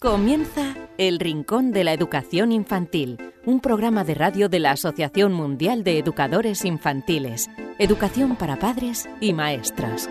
Comienza El Rincón de la Educación Infantil, un programa de radio de la Asociación Mundial de Educadores Infantiles, Educación para Padres y Maestras.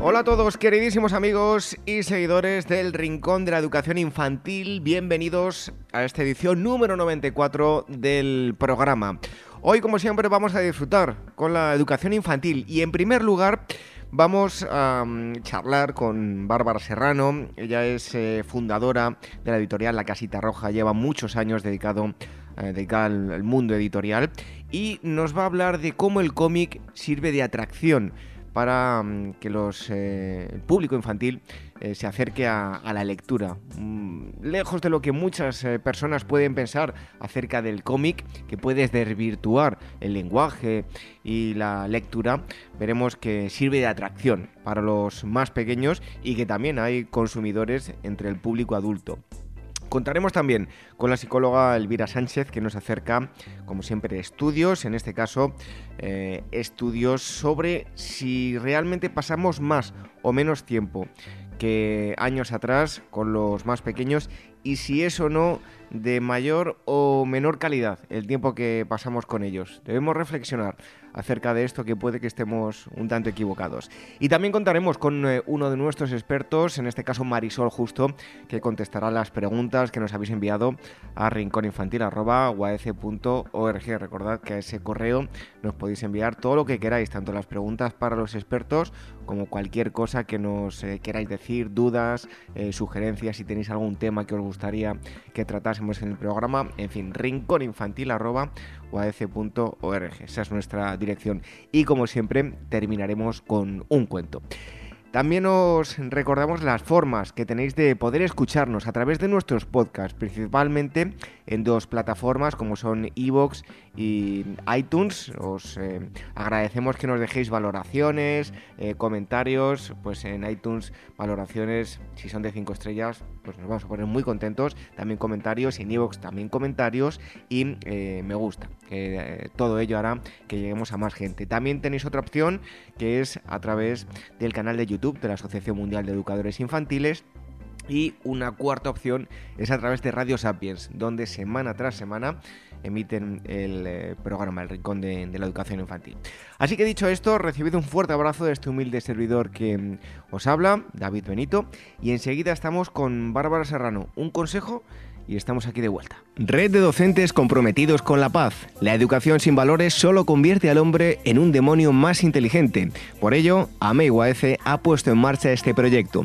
Hola a todos, queridísimos amigos y seguidores del Rincón de la Educación Infantil. Bienvenidos a esta edición número 94 del programa. Hoy, como siempre, vamos a disfrutar con la educación infantil. Y, en primer lugar, vamos a mm, charlar con Bárbara Serrano. Ella es eh, fundadora de la editorial La Casita Roja, lleva muchos años dedicado, eh, dedicada al mundo editorial. Y nos va a hablar de cómo el cómic sirve de atracción para mm, que los, eh, el público infantil eh, se acerque a, la lectura. Mm, lejos de lo que muchas eh, personas pueden pensar acerca del cómic, que puedes desvirtuar el lenguaje y la lectura, veremos que sirve de atracción para los más pequeños y que también hay consumidores entre el público adulto. Contaremos también con la psicóloga Elvira Sánchez que nos acerca, como siempre, estudios, en este caso eh, estudios sobre si realmente pasamos más o menos tiempo que años atrás con los más pequeños y si es o no de mayor o menor calidad el tiempo que pasamos con ellos. Debemos reflexionar acerca de esto que puede que estemos un tanto equivocados. Y también contaremos con eh, uno de nuestros expertos, en este caso Marisol Justo, que contestará las preguntas que nos habéis enviado a rincóninfantil.org. Recordad que a ese correo nos podéis enviar todo lo que queráis, tanto las preguntas para los expertos como cualquier cosa que nos eh, queráis decir, dudas, eh, sugerencias, si tenéis algún tema que os gustaría que tratásemos en el programa, en fin, rincóninfantil.org esa es nuestra dirección. Y como siempre, terminaremos con un cuento. También os recordamos las formas que tenéis de poder escucharnos a través de nuestros podcasts, principalmente en dos plataformas como son Evox y iTunes. Os eh, agradecemos que nos dejéis valoraciones, eh, comentarios, pues en iTunes valoraciones, si son de 5 estrellas, pues nos vamos a poner muy contentos. También comentarios en Evox también comentarios y eh, me gusta, todo ello hará que lleguemos a más gente. También tenéis otra opción que es a través del canal de YouTube de la Asociación Mundial de Educadores Infantiles. Y una cuarta opción es a través de Radio Sapiens, donde semana tras semana emiten el eh, programa El Rincón de, la Educación Infantil. Así que dicho esto, recibid un fuerte abrazo de este humilde servidor que mm, os habla, David Benito, y enseguida estamos con Bárbara Serrano. Un consejo y estamos aquí de vuelta. Red de docentes comprometidos con la paz. La educación sin valores solo convierte al hombre en un demonio más inteligente. Por ello, AMEIWAECE ha puesto en marcha este proyecto.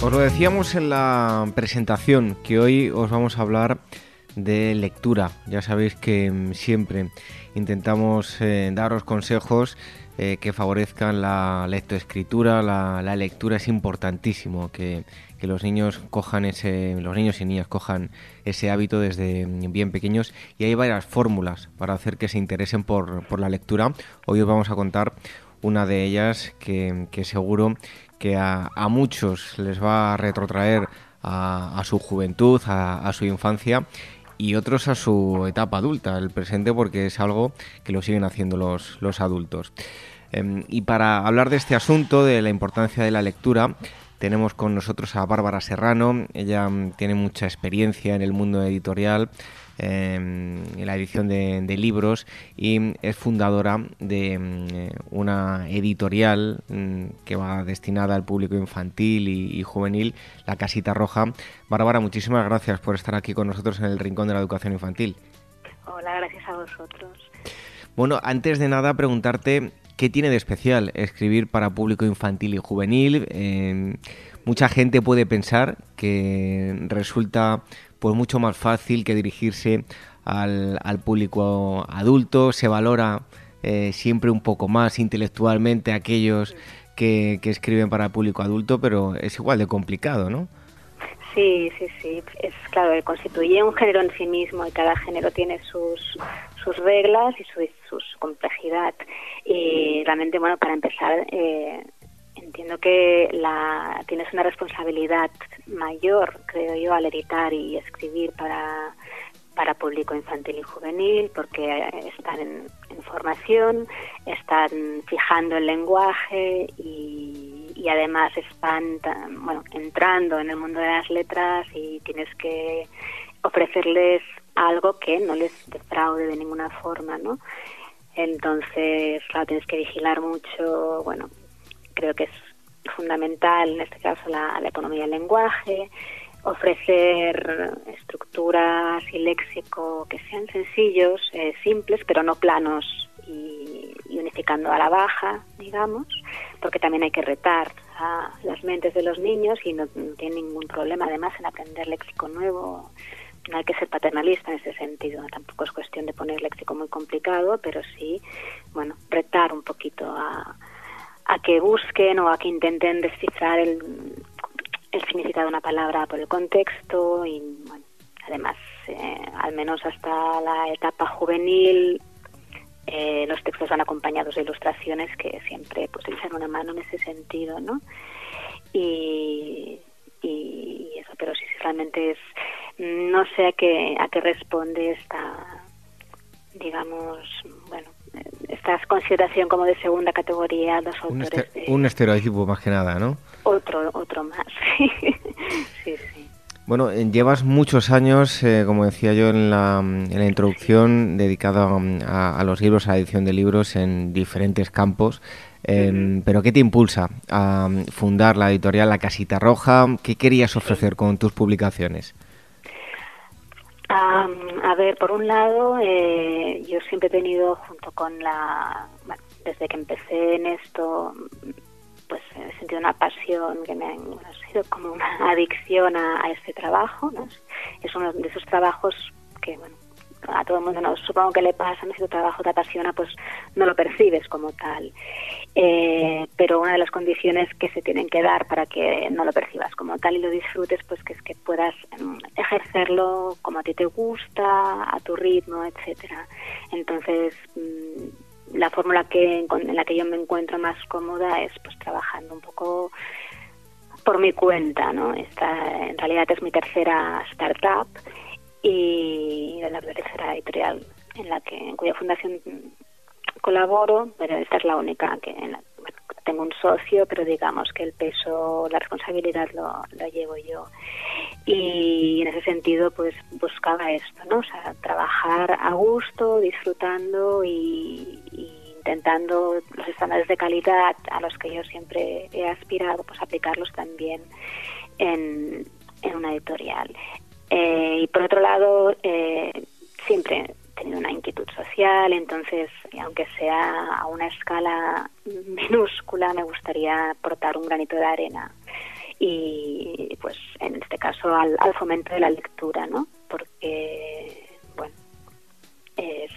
Os lo decíamos en la presentación que hoy os vamos a hablar de lectura. Ya sabéis que mm, siempre intentamos eh, daros consejos eh, que favorezcan la lectoescritura. La, la lectura es importantísimo que, los niños cojan ese, los niños y niñas cojan ese hábito desde mm, bien pequeños y hay varias fórmulas para hacer que se interesen por, por la lectura. Hoy os vamos a contar una de ellas que, que seguro que a, muchos les va a retrotraer a, su juventud, a, su infancia y otros a su etapa adulta, el presente, porque es algo que lo siguen haciendo los, los adultos. Em, y para hablar de este asunto, de la importancia de la lectura, tenemos con nosotros a Bárbara Serrano. Ella mm, tiene mucha experiencia en el mundo editorial, em, en la edición de, libros y es fundadora de mm, una editorial mm, que va destinada al público infantil y, juvenil, La Casita Roja. Bárbara, muchísimas gracias por estar aquí con nosotros en el Rincón de la Educación Infantil. Hola, gracias a vosotros. Bueno, antes de nada preguntarte ¿Qué tiene de especial escribir para público infantil y juvenil? Eh, mucha gente puede pensar que resulta pues mucho más fácil que dirigirse al, público adulto, se valora eh, siempre un poco más intelectualmente aquellos que, que escriben para público adulto, pero es igual de complicado, ¿no? Sí, sí, sí. Es claro, constituye un género en sí mismo y cada género tiene sus, sus reglas y su, su, complejidad. Y realmente, bueno, para empezar, eh, entiendo que la, tienes una responsabilidad mayor, creo yo, al editar y escribir para, para público infantil y juvenil, porque están en, en formación, están fijando el lenguaje y y además están bueno, entrando en el mundo de las letras y tienes que ofrecerles algo que no les defraude de ninguna forma, ¿no? Entonces, claro, tienes que vigilar mucho, bueno, creo que es fundamental en este caso la, economía del lenguaje, ofrecer estructuras y léxico que sean sencillos, eh, simples, pero no planos y, unificando a la baja, digamos, porque también hay que retar a las mentes de los niños y no, tiene ningún problema además en aprender léxico nuevo. No hay que ser paternalista en ese sentido, tampoco es cuestión de poner léxico muy complicado, pero sí, bueno, retar un poquito a, a que busquen o a que intenten descifrar el, el significado de una palabra por el contexto y, bueno, además, eh, al menos hasta la etapa juvenil, eh, los textos van acompañados de ilustraciones que siempre pues echan una mano en ese sentido, ¿no? Y, y eso, pero sí, realmente es, no sé a qué, a qué responde esta, digamos, esta consideración como de segunda categoría los autores. Un, un estereotipo más que nada, ¿no? Otro, otro más, sí, sí. Bueno, eh, llevas muchos años, eh, como decía yo en la, introducción, dedicado a, los libros, a la edición de libros en diferentes campos. Em, pero ¿qué te impulsa a fundar la editorial La Casita Roja? ¿Qué querías ofrecer con tus publicaciones? A ver, por un lado, eh, yo siempre he tenido, junto con la, desde que empecé en esto, pues he sentido una pasión que me ha, sido como una adicción a, este trabajo. ¿no? Es uno de esos trabajos que, bueno, a todo el mundo no, supongo que le pasa, ¿no? si tu trabajo te apasiona, pues no lo percibes como tal. Eh, pero una de las condiciones que se tienen que dar para que no lo percibas como tal y lo disfrutes, pues que es que puedas mm, ejercerlo como a ti te gusta, a tu ritmo, etcétera. Entonces, mm, la fórmula que en la que yo me encuentro más cómoda es pues trabajando un poco por mi cuenta, ¿no? Esta en realidad es mi tercera startup y la tercera editorial en la que en cuya fundación colaboro, pero esta es la única que tengo un socio, pero digamos que el peso, la responsabilidad lo, lo llevo yo. Y en ese sentido, pues buscaba esto, ¿no? O sea, trabajar a gusto, disfrutando y, intentando los estándares de calidad a los que yo siempre he aspirado, pues aplicarlos también en, en una editorial. Eh, y por otro lado, eh, siempre tenido una inquietud social, entonces, aunque sea a una escala minúscula, me gustaría aportar un granito de arena y pues en este caso al, fomento de la lectura, ¿no? Porque, bueno, es,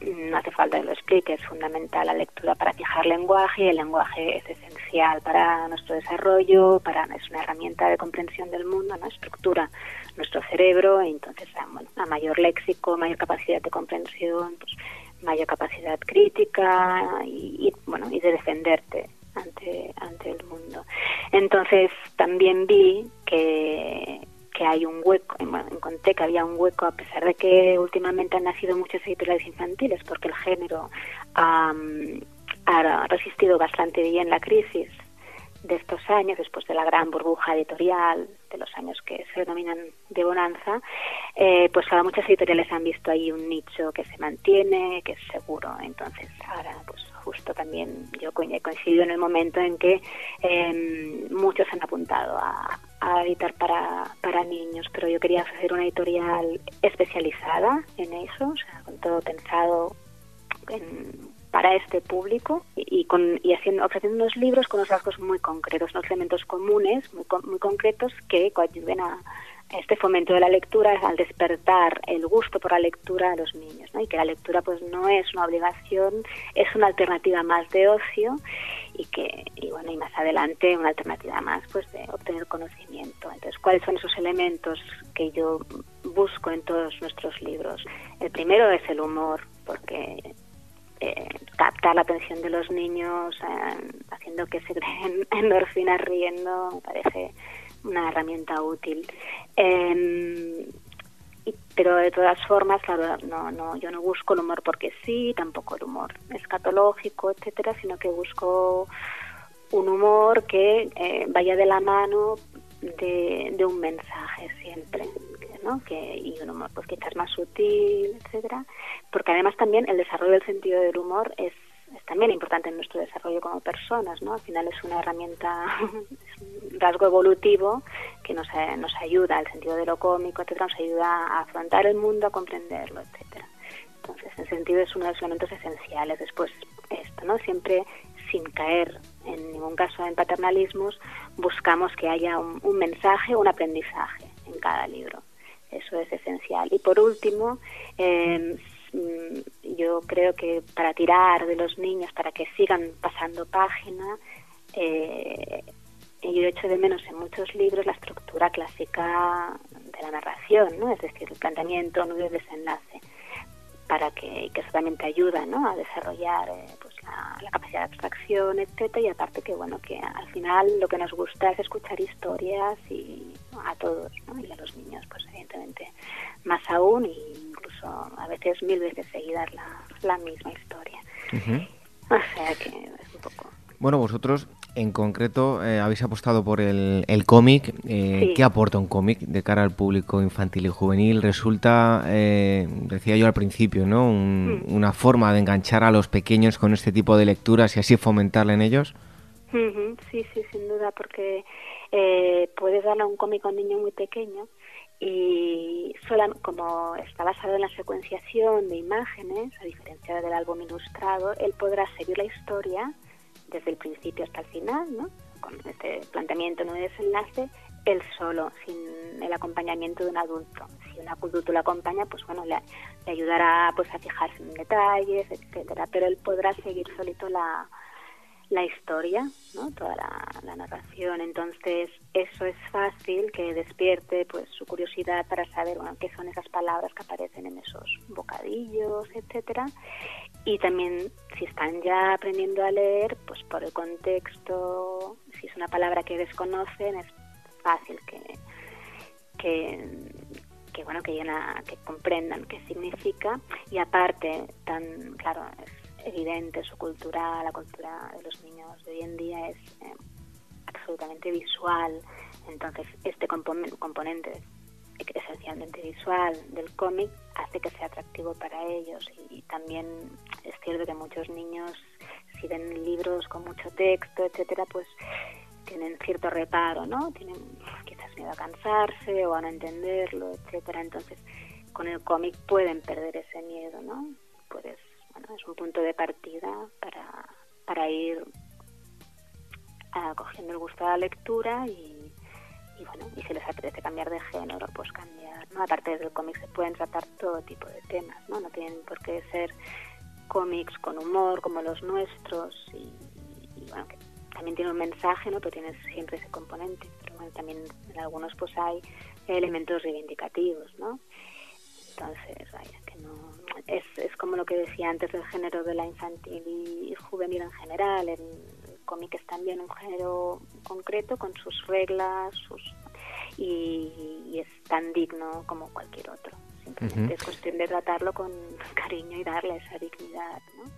no hace falta que lo explique, es fundamental la lectura para fijar lenguaje y el lenguaje es esencial para nuestro desarrollo, para es una herramienta de comprensión del mundo, ¿no? estructura nuestro cerebro, y entonces a, mayor léxico, mayor capacidad de comprensión, pues, mayor capacidad crítica y, bueno y de defenderte ante, ante el mundo. Entonces también vi que, que hay un hueco, bueno, encontré que había un hueco a pesar de que últimamente han nacido muchas editoriales infantiles porque el género ha resistido bastante bien la crisis de estos años, después de la gran burbuja editorial, de los años que se denominan de bonanza, eh, pues ahora muchas editoriales han visto ahí un nicho que se mantiene, que es seguro. Entonces ahora, pues justo también yo he coincidido en el momento en que em, muchos han apuntado a, editar para, para niños, pero yo quería hacer una editorial especializada en eso, o sea, con todo pensado en para este público y, con, y haciendo, ofreciendo unos libros con unos rasgos muy concretos, unos elementos comunes muy, muy concretos que coadyuven a, este fomento de la lectura, al despertar el gusto por la lectura a los niños, ¿no? y que la lectura pues no es una obligación, es una alternativa más de ocio y que y bueno y más adelante una alternativa más pues de obtener conocimiento. Entonces, ¿cuáles son esos elementos que yo busco en todos nuestros libros? El primero es el humor, porque eh, captar la atención de los niños eh, haciendo que se creen endorfinas riendo me parece una herramienta útil. Em, pero de todas formas claro no no yo no busco el humor porque sí tampoco el humor escatológico etcétera sino que busco un humor que eh, vaya de la mano de, de un mensaje siempre ¿no? que, y un humor pues quizás más sutil, etcétera, porque además también el desarrollo del sentido del humor es, también importante en nuestro desarrollo como personas, ¿no? Al final es una herramienta, es un rasgo evolutivo que nos, eh, nos ayuda, el sentido de lo cómico, etcétera, nos ayuda a afrontar el mundo, a comprenderlo, etcétera. Entonces, en sentido es uno de los elementos esenciales. Después, esto, ¿no? Siempre sin caer en ningún caso en paternalismos, buscamos que haya un, un mensaje, un aprendizaje en cada libro. Eso es esencial. Y por último, em, mm, yo creo que para tirar de los niños, para que sigan pasando página, eh, yo hecho de menos en muchos libros la estructura clásica de la narración, ¿no? es decir, el planteamiento, nudo y desenlace para que, que eso también te ayuda ¿no? a desarrollar eh, pues la, capacidad de abstracción, etcétera, y aparte que bueno que al final lo que nos gusta es escuchar historias y a todos, ¿no? y a los niños, pues evidentemente más aún, e incluso a veces mil veces seguidas la, la misma historia. O sea que es un poco bueno, vosotros en concreto eh, habéis apostado por el, cómic. Eh, ¿Qué aporta un cómic de cara al público infantil y juvenil? Resulta, eh, decía yo al principio, ¿no? Mm. una forma de enganchar a los pequeños con este tipo de lecturas y así fomentarle en ellos. Sí, sí, sin duda, porque puedes darle un cómic a un niño muy pequeño y como está basado en la secuenciación de imágenes, a diferencia del álbum ilustrado, él podrá seguir la historia desde el principio hasta el final, ¿no? con este planteamiento no de desenlace, él solo, sin el acompañamiento de un adulto. Si un adulto lo acompaña, pues bueno, le, ayudará pues a fijarse en detalles, etcétera, pero él podrá seguir solito la, la historia, ¿no? toda la, narración. Entonces, eso es fácil que despierte pues su curiosidad para saber bueno, qué son esas palabras que aparecen en esos bocadillos, etcétera. Y también, si están ya aprendiendo a leer, pues por el contexto, si es una palabra que desconocen, es fácil que, que, bueno, que, llena, que comprendan qué significa. Y aparte, tan claro, es evidente, su cultura, la cultura de los niños de hoy en día es eh, absolutamente visual. Entonces, este componente esencialmente visual del cómic hace que sea atractivo para ellos. Y, también es cierto que muchos niños si ven libros con mucho texto etcétera pues tienen cierto reparo no tienen quizás miedo a cansarse o a no entenderlo etcétera. Entonces con el cómic pueden perder ese miedo no puedes es un punto de partida para, para ir uh, cogiendo el gusto de la lectura y, y, bueno, y si les apetece cambiar de género, pues cambiar, ¿no? Aparte del cómic se pueden tratar todo tipo de temas, ¿no? No tienen por qué ser cómics con humor como los nuestros y, bueno, que también tiene un mensaje, ¿no? Pero tiene siempre ese componente, pero bueno, también en algunos pues hay elementos reivindicativos, ¿no? Entonces, vaya, que no, es, es como lo que decía antes del género de la infantil y juvenil en general. El, cómic es también un género concreto con sus reglas sus y, es tan digno como cualquier otro. Simplemente es cuestión de tratarlo con cariño y darle esa dignidad. ¿no?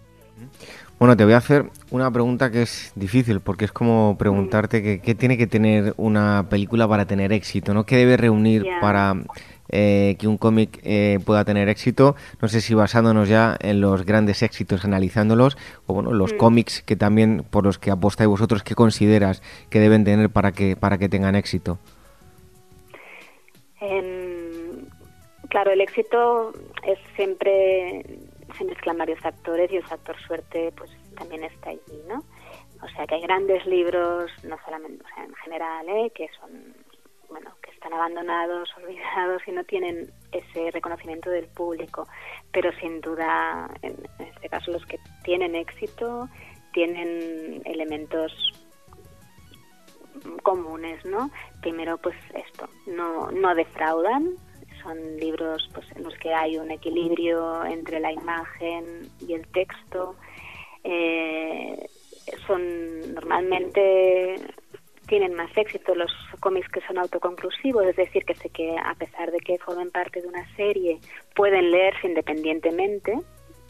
Bueno, te voy a hacer una pregunta que es difícil, porque es como preguntarte qué tiene que tener una película para tener éxito, ¿no? ¿Qué debe reunir para eh, que un cómic eh, pueda tener éxito? No sé si basándonos ya en los grandes éxitos, analizándolos, o bueno, los mm. cómics que también por los que apostáis vosotros, ¿qué consideras que deben tener para que, para que tengan éxito? Em, claro, el éxito es siempre se mezclan varios factores y el factor suerte pues también está allí, ¿no? O sea que hay grandes libros, no solamente, o sea, en general, ¿eh? que son, bueno, están abandonados, olvidados y no tienen ese reconocimiento del público, pero sin duda, en, este caso, los que tienen éxito tienen elementos comunes, ¿no? Primero, pues esto, no, no defraudan, son libros pues, en los que hay un equilibrio entre la imagen y el texto. Eh, son normalmente tienen más éxito los cómics que son autoconclusivos, es decir, que sé que a pesar de que formen parte de una serie, pueden leerse independientemente,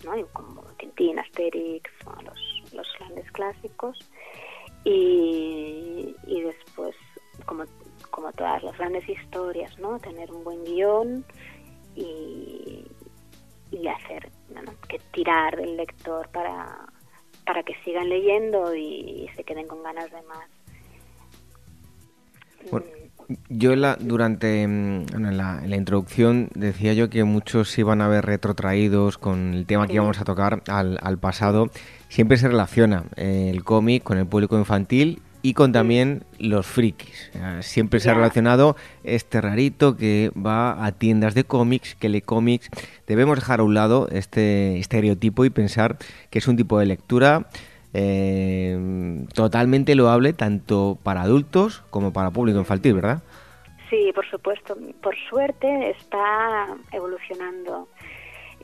¿no? como Tintín, Asterix, los, los grandes clásicos. Y, y después, como como todas las grandes historias, ¿no? Tener un buen guion y, y hacer, que tirar del lector para, para que sigan leyendo y, se queden con ganas de más. Yo la, durante mm, en la, introducción decía yo que muchos se iban a ver retrotraídos con el tema que íbamos a tocar al, al pasado. Siempre se relaciona eh, el cómic con el público infantil y con también los frikis. Siempre se ha relacionado este rarito que va a tiendas de cómics, que lee cómics. Debemos dejar a un lado este estereotipo y pensar que es un tipo de lectura eh, totalmente loable tanto para adultos como para público infantil, ¿verdad? Sí, por supuesto. Por suerte está evolucionando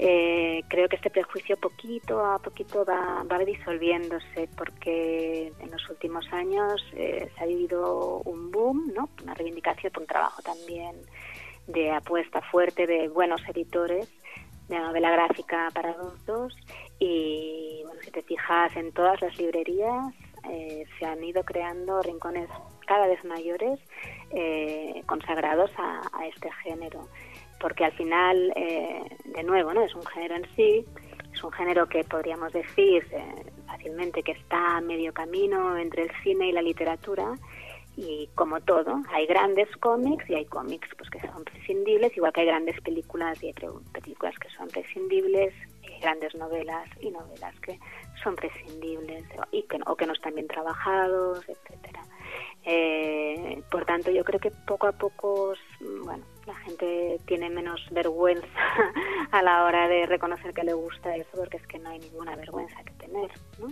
eh, creo que este prejuicio poquito a poquito va, disolviéndose porque en los últimos años eh, se ha vivido un boom, ¿no? una reivindicación, un trabajo también de apuesta fuerte de buenos editores de novela gráfica para adultos y bueno, si te fijas en todas las librerías eh, se han ido creando rincones cada vez mayores consagrados a, este género. Porque al final, eh, de nuevo, no es un género en sí, es un género que podríamos decir eh, fácilmente que está a medio camino entre el cine y la literatura. Y como todo, hay grandes cómics y hay cómics pues que son prescindibles, igual que hay grandes películas y hay películas que son prescindibles, grandes novelas y novelas que son prescindibles y que, o que no están bien trabajados, etcétera. Eh, por tanto, yo creo que poco a poco, bueno, la gente tiene menos vergüenza a la hora de reconocer que le gusta eso, porque es que no hay ninguna vergüenza que tener, ¿no?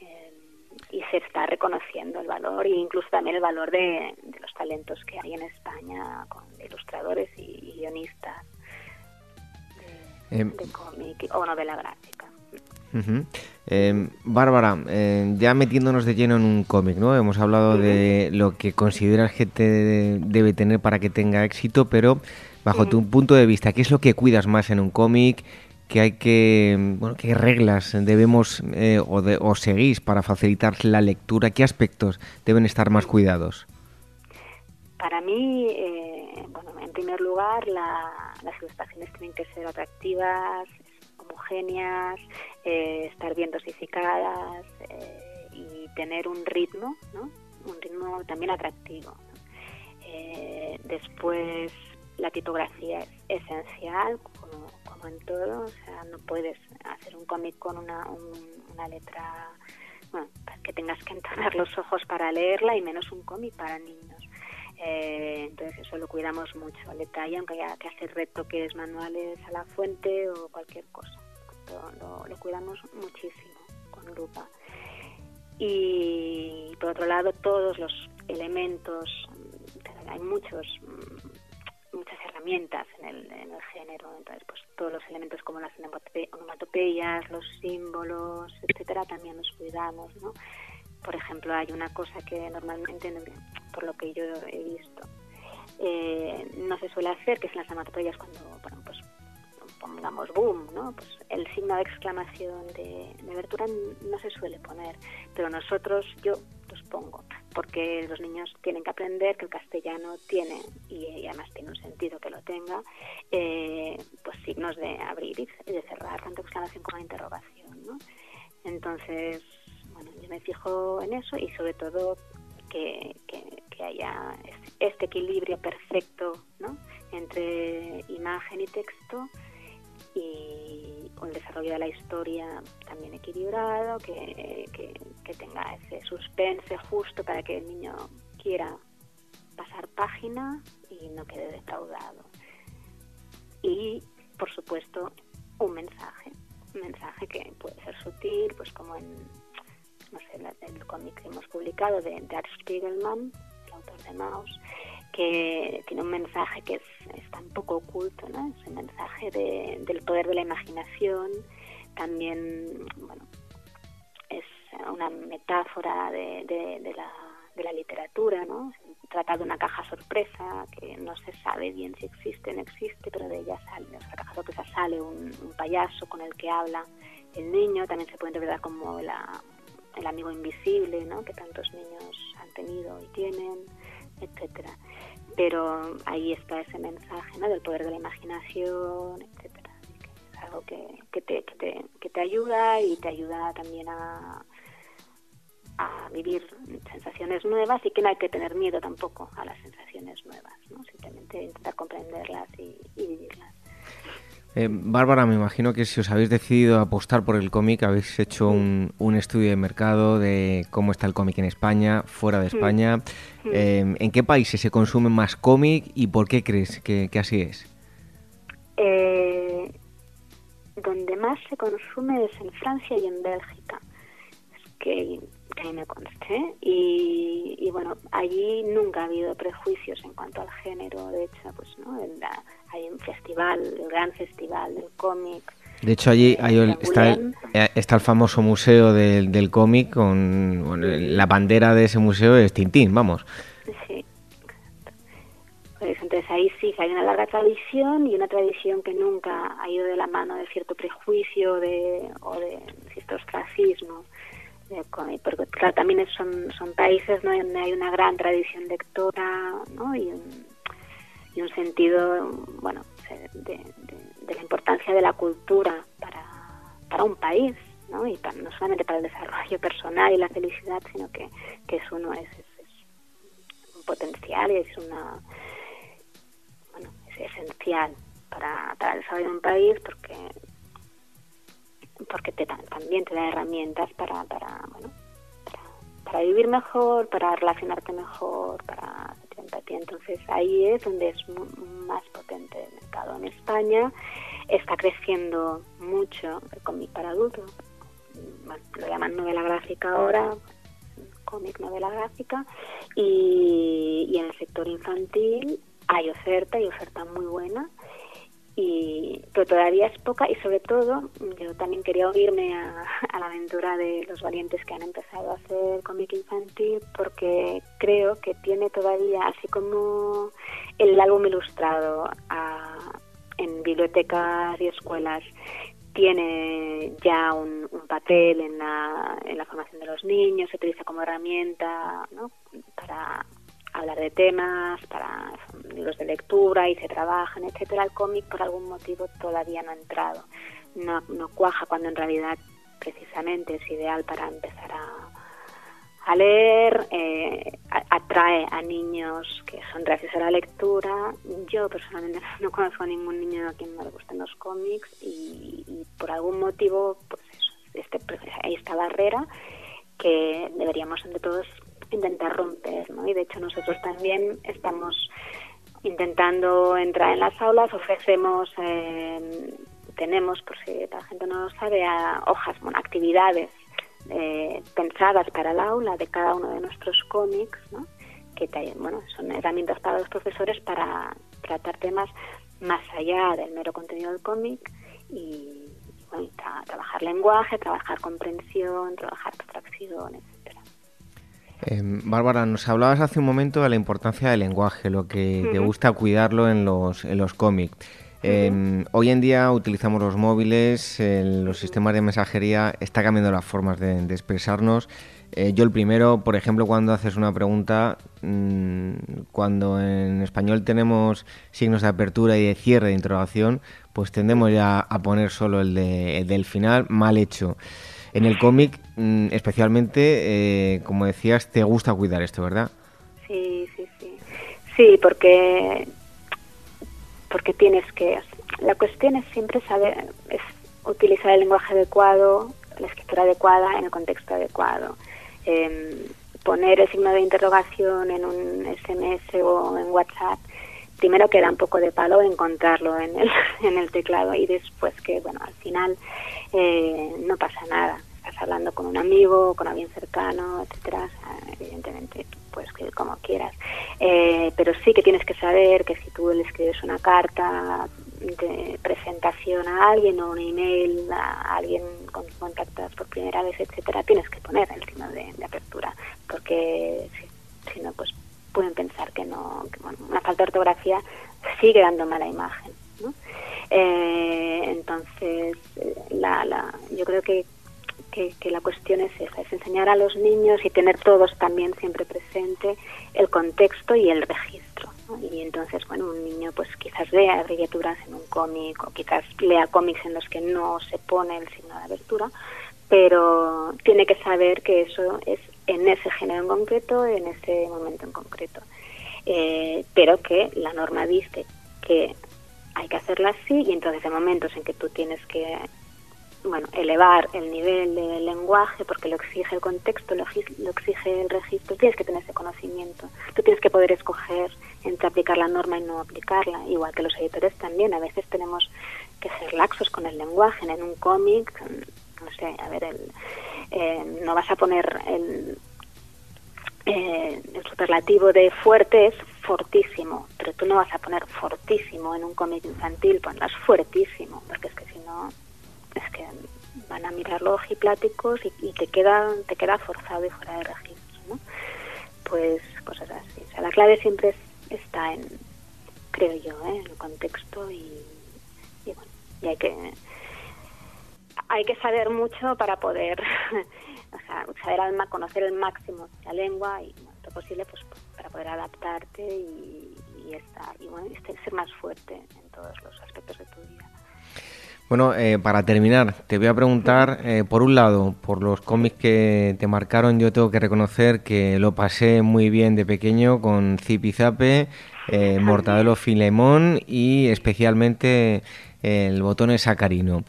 Eh, y se está reconociendo el valor e incluso también el valor de, los talentos que hay en España con ilustradores y, guionistas de, em. de cómic o novela gráfica. Em, Bárbara, em, ya metiéndonos de lleno en un cómic, ¿no? Hemos hablado de lo que consideras que te debe tener para que tenga éxito, pero bajo tu punto de vista, ¿qué es lo que cuidas más en un cómic? ¿Qué hay que, bueno, qué reglas debemos eh, o, de, o seguís para facilitar la lectura? ¿Qué aspectos deben estar más cuidados? Para mí, eh, bueno, en primer lugar, las ilustraciones tienen que ser atractivas, homogéneas, eh, estar bien dosificadas eh, y tener un ritmo, ¿no? un ritmo también atractivo. Eh, después, la tipografía es esencial, como, en todo, o sea, no puedes hacer un cómic con una, una letra bueno, que tengas que entonar los ojos para leerla y menos un cómic para niños. Eh, entonces eso lo cuidamos mucho al detalle, aunque haya que hacer retoques manuales a la fuente o cualquier cosa. Lo, lo, cuidamos muchísimo con Grupa. Y por otro lado, todos los elementos, hay muchos muchas herramientas en el, en el género, entonces pues todos los elementos como las onomatopeyas, los símbolos, etcétera, también los cuidamos, ¿no? Por ejemplo, hay una cosa que normalmente, por lo que yo he visto, eh, no se suele hacer, que son las onomatopeyas cuando, pues pongamos boom, ¿no? Pues el signo de exclamación de, de no se suele poner, pero nosotros, yo los pongo, porque los niños tienen que aprender que el castellano tiene, y, además tiene un sentido que lo tenga, eh, pues signos de abrir y de cerrar, tanto exclamación como interrogación, ¿no? Entonces, yo me fijo en eso y sobre todo que, que, que haya este equilibrio perfecto, ¿no? entre imagen y texto y el desarrollo de la historia también equilibrado, que, que, tenga ese suspense justo para que el niño quiera pasar página y no quede defraudado. Y, por supuesto, un mensaje, un mensaje que puede ser sutil, pues como en, no sé, el cómic que hemos publicado de, de Spiegelman, el autor de Maus, que tiene un mensaje que es, un poco oculto, ¿no? Es el mensaje del poder de la imaginación, también, bueno, es una metáfora de, la, literatura, ¿no? Trata de una caja sorpresa que no se sabe bien si existe o no existe, pero de ella sale, de caja sorpresa sale un, payaso con el que habla el niño, también se puede interpretar como la, el amigo invisible, ¿no? Que tantos niños han tenido y tienen etcétera. Pero ahí está ese mensaje ¿no? del poder de la imaginación, etcétera. es algo que, que, te, que, te, que te ayuda y te ayuda también a, a vivir sensaciones nuevas y que no hay que tener miedo tampoco a las sensaciones nuevas, ¿no? simplemente intentar comprenderlas y, y vivirlas. Eh, Bárbara, me imagino que si os habéis decidido apostar por el cómic, habéis hecho un, estudio de mercado de cómo está el cómic en España, fuera de España. Eh, ¿En qué países se consume más cómic y por qué crees que, así es? Eh, donde más se consume es en Francia y en Bélgica. Es que, que me conste. Y, y, bueno, allí nunca ha habido prejuicios en cuanto al género. De hecho, pues, ¿no? la, hay un festival, el gran festival del cómic. De hecho, allí hay está, el, eh, está, el, famoso museo del, del cómic con la bandera de ese museo es Tintín, vamos. Sí, pues entonces ahí sí hay una larga tradición y una tradición que nunca ha ido de la mano de cierto prejuicio de, o de cierto ostracismo. Porque claro, también son, son países ¿no? donde hay una gran tradición lectora ¿no? y un, y un sentido, bueno, de, la importancia de la cultura para, para un país, ¿no? Y no solamente para el desarrollo personal y la felicidad, sino que, que es uno es, un potencial y es una, bueno, es esencial para, para el desarrollo de un país porque porque te, también te da herramientas para, para bueno, para, vivir mejor, para relacionarte mejor, para entonces ahí es donde es más potente el mercado. En España está creciendo mucho el cómic para adultos, lo llaman novela gráfica ahora, cómic novela gráfica, y, y en el sector infantil hay oferta y oferta muy buena y pero todavía es poca y sobre todo yo también quería unirme a, la aventura de los valientes que han empezado a hacer cómic infantil porque creo que tiene todavía así como el álbum ilustrado en bibliotecas y escuelas tiene ya un, papel en la, en la formación de los niños, se utiliza como herramienta ¿no? para hablar de temas, para libros de lectura y se trabajan, etcétera, el cómic por algún motivo todavía no ha entrado. No, no cuaja cuando en realidad precisamente es ideal para empezar a, leer, eh, atrae a niños que son gracias a la lectura. Yo personalmente no conozco a ningún niño a quien no le gusten los cómics y, por algún motivo, pues eso, este, esta barrera que deberíamos entre todos intentar romper, ¿no? Y de hecho nosotros también estamos intentando entrar en las aulas, ofrecemos, eh, tenemos, por si la gente no lo sabe, hojas, bueno, actividades eh, pensadas para el aula de cada uno de nuestros cómics, ¿no? que bueno, son herramientas para los profesores para tratar temas más allá del mero contenido del cómic y, bueno, trabajar lenguaje, trabajar comprensión, trabajar abstracción, Em, Bárbara, nos hablabas hace un momento de la importancia del lenguaje, lo que te gusta cuidarlo en los, en los cómics. Em, hoy en día utilizamos los móviles, los sistemas de mensajería, está cambiando las formas de, expresarnos. Eh, yo el primero, por ejemplo, cuando haces una pregunta, mm, cuando en español tenemos signos de apertura y de cierre de interrogación, pues tendemos ya a poner solo el, de, del final mal hecho. En el cómic, mm, especialmente, eh, como decías, te gusta cuidar esto, ¿verdad? Sí, sí, sí. Sí, porque porque tienes que... La cuestión es siempre saber, es utilizar el lenguaje adecuado, la escritura adecuada en el contexto adecuado. Em, poner el signo de interrogación en un SMS o en WhatsApp, primero queda un poco de palo encontrarlo en el, en el teclado y después que, bueno, al final eh, no pasa nada. Estás hablando con un amigo, con alguien cercano, etcétera. evidentemente puedes escribir como quieras. Eh, pero sí que tienes que saber que si tú le escribes una carta de presentación a alguien o un email a alguien con contactas por primera vez, etcétera, tienes que poner el signo de, apertura, porque si, no, pues pueden pensar que no, que, bueno, una falta de ortografía sigue dando mala imagen. ¿no? Eh, entonces, la, la, yo creo que que, la cuestión es esa, es enseñar a los niños y tener todos también siempre presente el contexto y el registro. Y entonces, bueno, un niño pues quizás lea abreviaturas en un cómic o quizás lea cómics en los que no se pone el signo de abertura, pero tiene que saber que eso es en ese género en concreto, en ese momento en concreto. Eh, pero que la norma dice que hay que hacerla así y entonces en momentos en que tú tienes que bueno, elevar el nivel del lenguaje porque lo exige el contexto, lo, exige el registro, tienes que tener ese conocimiento. Tú tienes que poder escoger entre aplicar la norma y no aplicarla, igual que los editores también. A veces tenemos que ser laxos con el lenguaje. En un cómic, no sé, a ver, el, eh, no vas a poner el, eh, el superlativo de fuerte es fortísimo, pero tú no vas a poner fortísimo en un cómic infantil, pondrás fuertísimo, porque es que si no es que van a mirar los ojipláticos y, te queda te queda forzado y fuera de registro ¿no? pues cosas así o sea la clave siempre está en creo yo ¿eh? en el contexto y, y bueno y hay que hay que saber mucho para poder o sea saber alma conocer el máximo la lengua y lo posible pues para poder adaptarte y, y estar y bueno ser más fuerte en todos los aspectos de tu vida. Bueno, eh, para terminar, te voy a preguntar, eh, por un lado, por los cómics que te marcaron, yo tengo que reconocer que lo pasé muy bien de pequeño con Zipizape, eh, Mortadelo Filemón y especialmente el botón sacarino.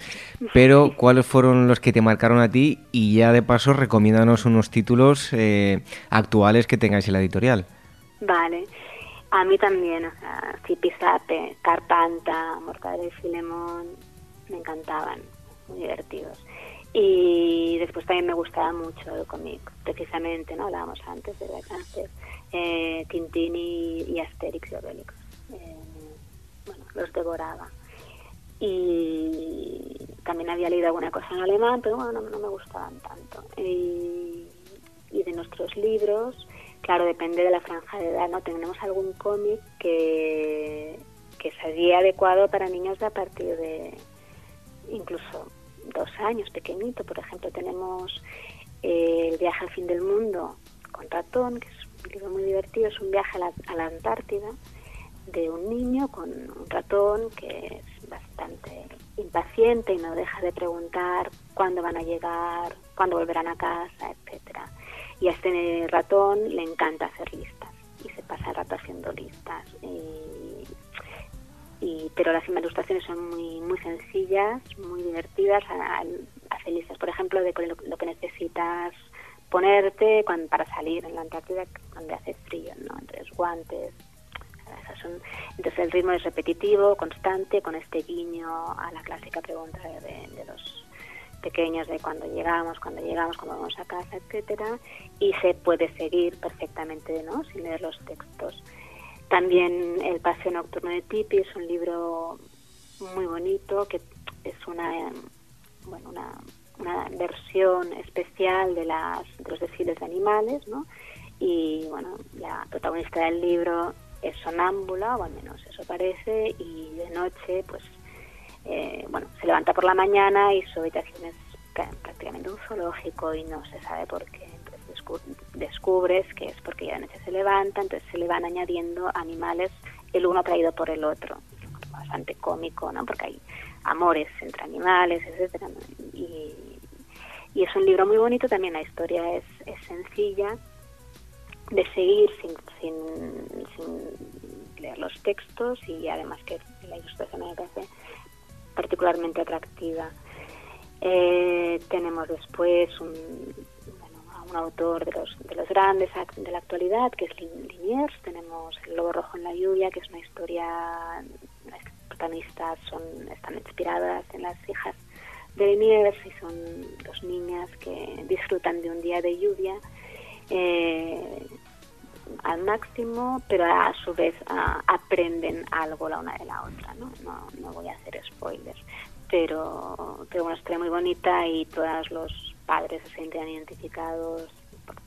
Pero, ¿cuáles fueron los que te marcaron a ti? Y ya de paso, recomiéndanos unos títulos actuales que tengáis en la editorial. Vale. A mí también, o sea, Zipizape, Carpanta, Mortadelo y Filemón, me encantaban, muy divertidos. Y después también me gustaba mucho el cómic, precisamente, ¿no? Hablábamos antes de cáncer, eh, Tintín y, Asterix y Obelix. Eh, bueno, los devoraba. Y también había leído alguna cosa en alemán, pero bueno, no, me gustaban tanto. Y, y, de nuestros libros, claro, depende de la franja de edad, ¿no? Tenemos algún cómic que, que sería adecuado para niños de a partir de incluso dos años, pequeñito. Por ejemplo, tenemos eh, El viaje al fin del mundo con ratón, que es un libro muy divertido, es un viaje a la, Antártida de un niño con un ratón que bastante impaciente y no deja de preguntar cuándo van a llegar, cuándo volverán a casa, etcétera. Y a este ratón le encanta hacer listas y se pasa el rato haciendo listas. Y pero las ilustraciones son muy muy sencillas, muy divertidas, felices. Por ejemplo, de lo, que necesitas ponerte para salir en la Antártida donde hace frío, ¿no? Entonces, guantes. Entonces, el ritmo es repetitivo, constante, con este guiño a la clásica pregunta de, los pequeños de cuando llegamos, cuando llegamos, cuando vamos a casa, etcétera, y se puede seguir perfectamente, ¿no? Sin leer los textos. También El Paseo Nocturno de Tipi es un libro muy bonito que es una, bueno, una, una versión especial de, las, los desfiles de animales, ¿no? Y bueno, la protagonista del libro es sonámbula, o al menos eso parece, y de noche, pues, eh, bueno, se levanta por la mañana y su habitación es prácticamente un zoológico y no se sabe por qué. Entonces descubres que es porque ya de noche se levanta, entonces se le van añadiendo animales, el uno traído por el otro. Bastante cómico, ¿no? Porque hay amores entre animales, etcétera. Y, y es un libro muy bonito, también la historia es, es sencilla de seguir sin, sin, leer los textos y además que la ilustración me parece particularmente atractiva. Eh, tenemos después un, un autor de los, de los grandes de la actualidad, que es Liniers. Tenemos El Lobo Rojo en la Lluvia, que es una historia, las protagonistas son, están inspiradas en las hijas de Liniers y son dos niñas que disfrutan de un día de lluvia. Eh, al máximo, pero a su vez aprenden algo la una de la otra. ¿no? No, voy a hacer spoilers pero, pero una historia muy bonita y todos los padres se sienten identificados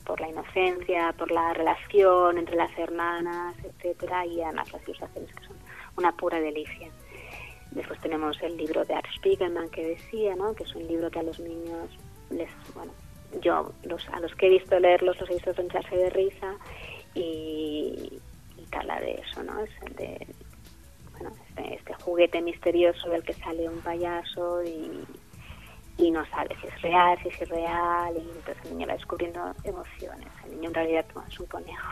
por, la inocencia, por la relación entre las hermanas, etcétera, y además las ilustraciones que son una pura delicia. Después tenemos el libro de Art Spiegelman que decía, ¿no? que es un libro que a los niños les, bueno, yo los, a los que he visto leerlos los he visto troncharse de risa y, y de eso, ¿no? Es de, bueno, este, este, juguete misterioso del que sale un payaso y, y no sabe si es real, si es irreal, y entonces el niño va descubriendo emociones. El niño en realidad es un conejo.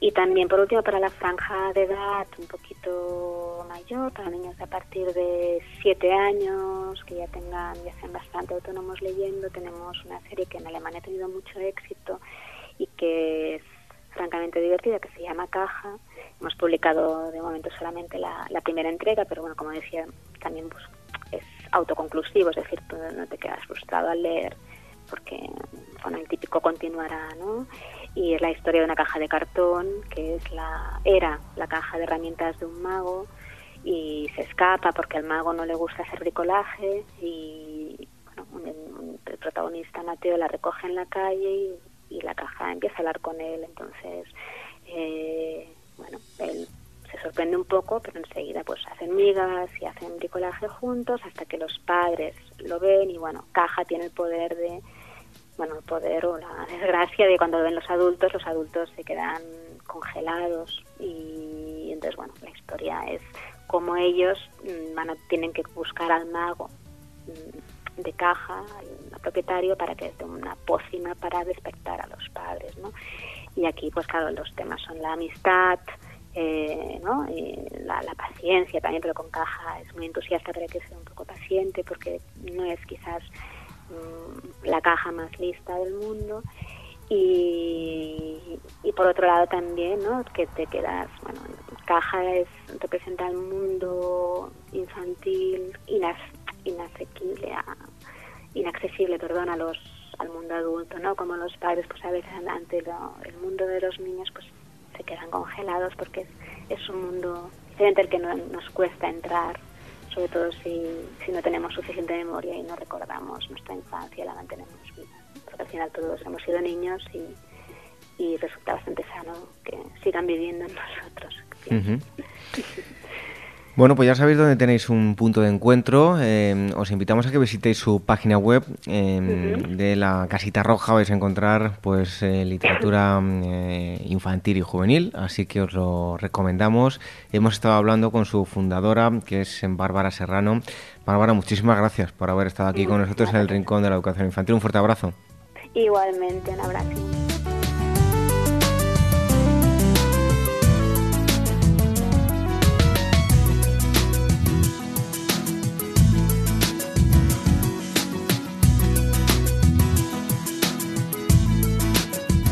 Y también, por último, para la franja de edad un poquito mayor, para niños a partir de 7 años, que ya tengan, ya sean bastante autónomos leyendo, tenemos una serie que en Alemania ha tenido mucho éxito y que es francamente divertida, que se llama Caja, Hemos publicado de momento solamente la, primera entrega, pero bueno, como decía, también pues, es autoconclusivo, es decir, tú no te quedas frustrado al leer porque bueno, el típico continuará, ¿no? Y es la historia de una caja de cartón que es la era la caja de herramientas de un mago y se escapa porque al mago no le gusta hacer bricolaje y bueno, el protagonista Mateo la recoge en la calle y, y la caja empieza a hablar con él, entonces eh, bueno, él se sorprende un poco, pero enseguida pues hacen migas y hacen bricolaje juntos hasta que los padres lo ven y bueno, Caja tiene el poder de, bueno, el poder o la desgracia de cuando lo ven los adultos, los adultos se quedan congelados y entonces bueno, la historia es como ellos mm, van a, tienen que buscar al mago. Mm, de caja, al propietario, para que dé una pócima para despertar a los padres, ¿no? Y aquí, pues claro, los temas son la amistad, eh, ¿no? Y la, paciencia también, pero con caja es muy entusiasta, pero hay que ser un poco paciente porque no es quizás mm, la caja más lista del mundo. Y, y, por otro lado también, ¿no? Que te quedas, bueno, caja es representa el mundo infantil inas, inaccesible, perdón, a los al mundo adulto, ¿no? Como los padres, pues a veces ante el mundo de los niños, pues se quedan congelados porque es, un mundo diferente que nos cuesta entrar, sobre todo si, si no tenemos suficiente memoria y no recordamos nuestra infancia, la mantenemos viva. Porque al final todos hemos sido niños y, y resulta bastante sano que sigan viviendo en nosotros. Bueno, pues ya sabéis dónde tenéis un punto de encuentro. Eh, os invitamos a que visitéis su página web em, de la Casita Roja. Vais a encontrar pues eh, literatura eh, infantil y juvenil, así que os lo recomendamos. Hemos estado hablando con su fundadora, que es Bárbara Serrano. Bárbara, muchísimas gracias por haber estado aquí con nosotros en el Rincón de la Educación Infantil. Un fuerte abrazo. Igualmente, un abrazo.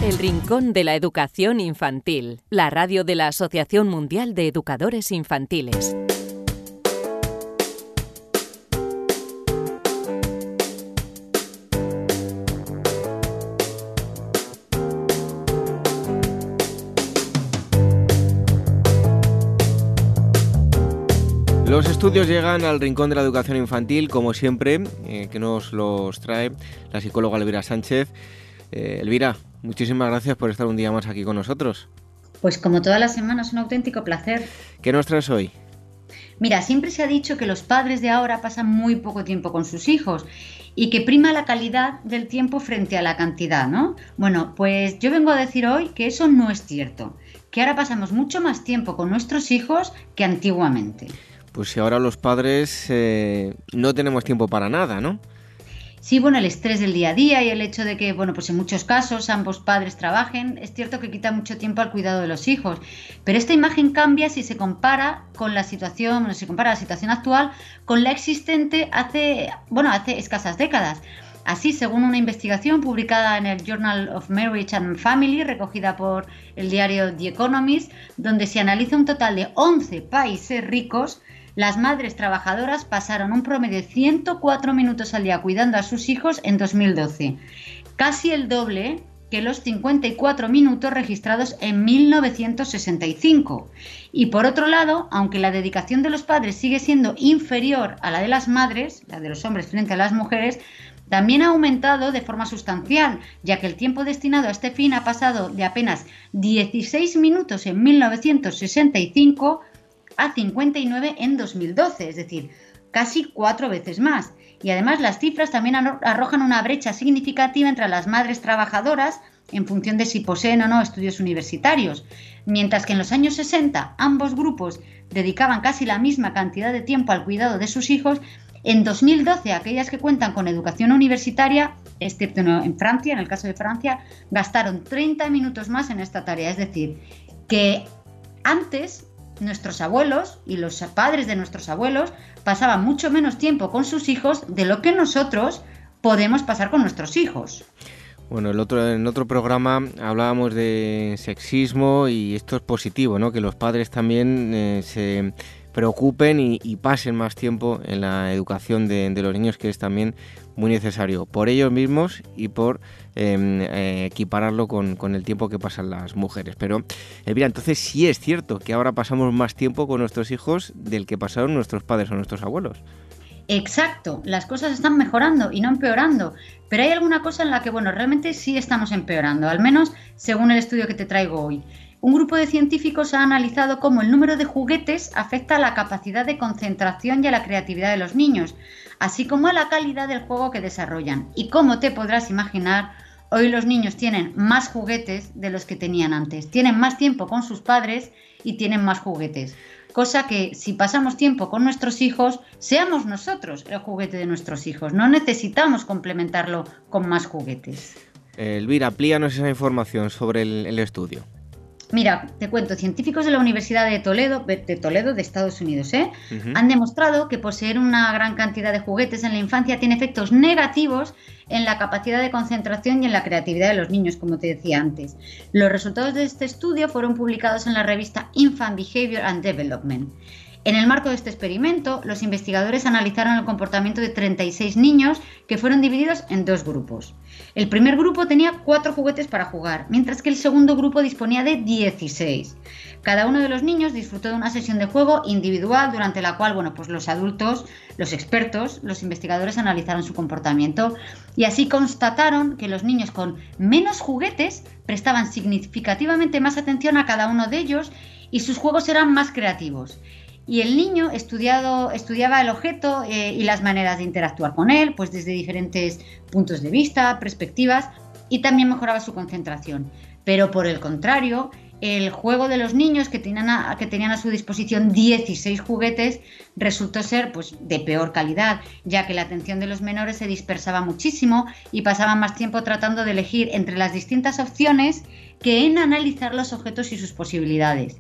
El Rincón de la Educación Infantil, la radio de la Asociación Mundial de Educadores Infantiles. Los estudios llegan al Rincón de la Educación Infantil, como siempre, eh, que nos los trae la psicóloga Elvira Sánchez. Eh, Elvira, muchísimas gracias por estar un día más aquí con nosotros. Pues como todas las semanas, un auténtico placer. ¿Qué nos traes hoy? Mira, siempre se ha dicho que los padres de ahora pasan muy poco tiempo con sus hijos y que prima la calidad del tiempo frente a la cantidad, ¿no? Bueno, pues yo vengo a decir hoy que eso no es cierto, que ahora pasamos mucho más tiempo con nuestros hijos que antiguamente. Pues si ahora los padres eh, no tenemos tiempo para nada, ¿no? Sí, bueno, el estrés del día a día y el hecho de que, bueno, pues en muchos casos ambos padres trabajen, es cierto que quita mucho tiempo al cuidado de los hijos, pero esta imagen cambia si se compara con la situación, si se compara la situación actual con la existente hace, bueno, hace escasas décadas. Así, según una investigación publicada en el Journal of Marriage and Family, recogida por el diario The Economist, donde se analiza un total de 11 países ricos, las madres trabajadoras pasaron un promedio de 104 minutos al día cuidando a sus hijos en 2012, casi el doble que los 54 minutos registrados en 1965. Y por otro lado, aunque la dedicación de los padres sigue siendo inferior a la de las madres, la de los hombres frente a las mujeres, también ha aumentado de forma sustancial, ya que el tiempo destinado a este fin ha pasado de apenas 16 minutos en 1965 a 59 en 2012, es decir, casi cuatro veces más. Y además las cifras también arrojan una brecha significativa entre las madres trabajadoras en función de si poseen o no estudios universitarios, mientras que en los años 60 ambos grupos dedicaban casi la misma cantidad de tiempo al cuidado de sus hijos, en 2012 aquellas que cuentan con educación universitaria, excepto en Francia, en el caso de Francia, gastaron 30 minutos más en esta tarea, es decir, que antes nuestros abuelos y los padres de nuestros abuelos pasaban mucho menos tiempo con sus hijos de lo que nosotros podemos pasar con nuestros hijos. Bueno, el otro, en otro programa hablábamos de sexismo y esto es positivo, ¿no? Que los padres también eh, se preocupen y, pasen más tiempo en la educación de, de, los niños, que es también muy necesario por ellos mismos y por em, eh, equipararlo con, con, el tiempo que pasan las mujeres. Pero, mira, entonces sí es cierto que ahora pasamos más tiempo con nuestros hijos del que pasaron nuestros padres o nuestros abuelos. Exacto, las cosas están mejorando y no empeorando, pero hay alguna cosa en la que, bueno, realmente sí estamos empeorando, al menos según el estudio que te traigo hoy. Un grupo de científicos ha analizado cómo el número de juguetes afecta a la capacidad de concentración y a la creatividad de los niños, así como a la calidad del juego que desarrollan. Y como te podrás imaginar, hoy los niños tienen más juguetes de los que tenían antes, tienen más tiempo con sus padres y tienen más juguetes. Cosa que si pasamos tiempo con nuestros hijos, seamos nosotros el juguete de nuestros hijos. No necesitamos complementarlo con más juguetes. Elvira, amplíanos esa información sobre el estudio. Mira, te cuento, científicos de la Universidad de Toledo, de Toledo, de Estados Unidos, ¿eh? han demostrado que poseer una gran cantidad de juguetes en la infancia tiene efectos negativos en la capacidad de concentración y en la creatividad de los niños, como te decía antes. Los resultados de este estudio fueron publicados en la revista Infant Behavior and Development. En el marco de este experimento, los investigadores analizaron el comportamiento de 36 niños que fueron divididos en dos grupos. El primer grupo tenía cuatro juguetes para jugar, mientras que el segundo grupo disponía de 16. Cada uno de los niños disfrutó de una sesión de juego individual durante la cual, bueno, pues los adultos, los expertos, los investigadores analizaron su comportamiento y así constataron que los niños con menos juguetes prestaban significativamente más atención a cada uno de ellos y sus juegos eran más creativos y el niño estudiado, estudiaba el objeto eh, y las maneras de interactuar con él, pues desde diferentes puntos de vista, perspectivas, y también mejoraba su concentración. Pero por el contrario, el juego de los niños que tenían a, que tenían a su disposición 16 juguetes resultó ser pues, de peor calidad, ya que la atención de los menores se dispersaba muchísimo y pasaban más tiempo tratando de elegir entre las distintas opciones que en analizar los objetos y sus posibilidades.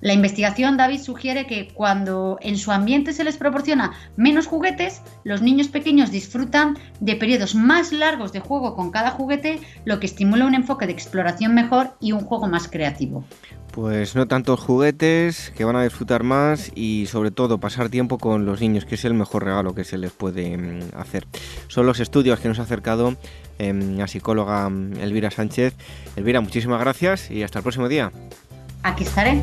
La investigación, David, sugiere que cuando en su ambiente se les proporciona menos juguetes, los niños pequeños disfrutan de periodos más largos de juego con cada juguete, lo que estimula un enfoque de exploración mejor y un juego más creativo. Pues no tantos juguetes, que van a disfrutar más y sobre todo pasar tiempo con los niños, que es el mejor regalo que se les puede mm, hacer. Son los estudios que nos ha acercado em, la psicóloga mm, Elvira Sánchez. Elvira, muchísimas gracias y hasta el próximo día. Aquí estaré.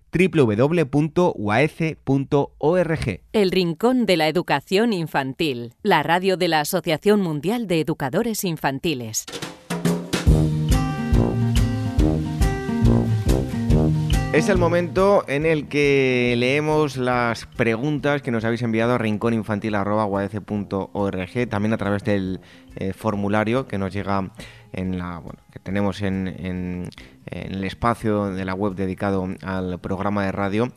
www.uaece.org. El Rincón de la Educación Infantil, la radio de la Asociación Mundial de Educadores Infantiles. Es el momento en el que leemos las preguntas que nos habéis enviado a rincóninfantil.org, también a través del eh, formulario que nos llega en la bueno, que tenemos en, el espacio de la web dedicado al programa de radio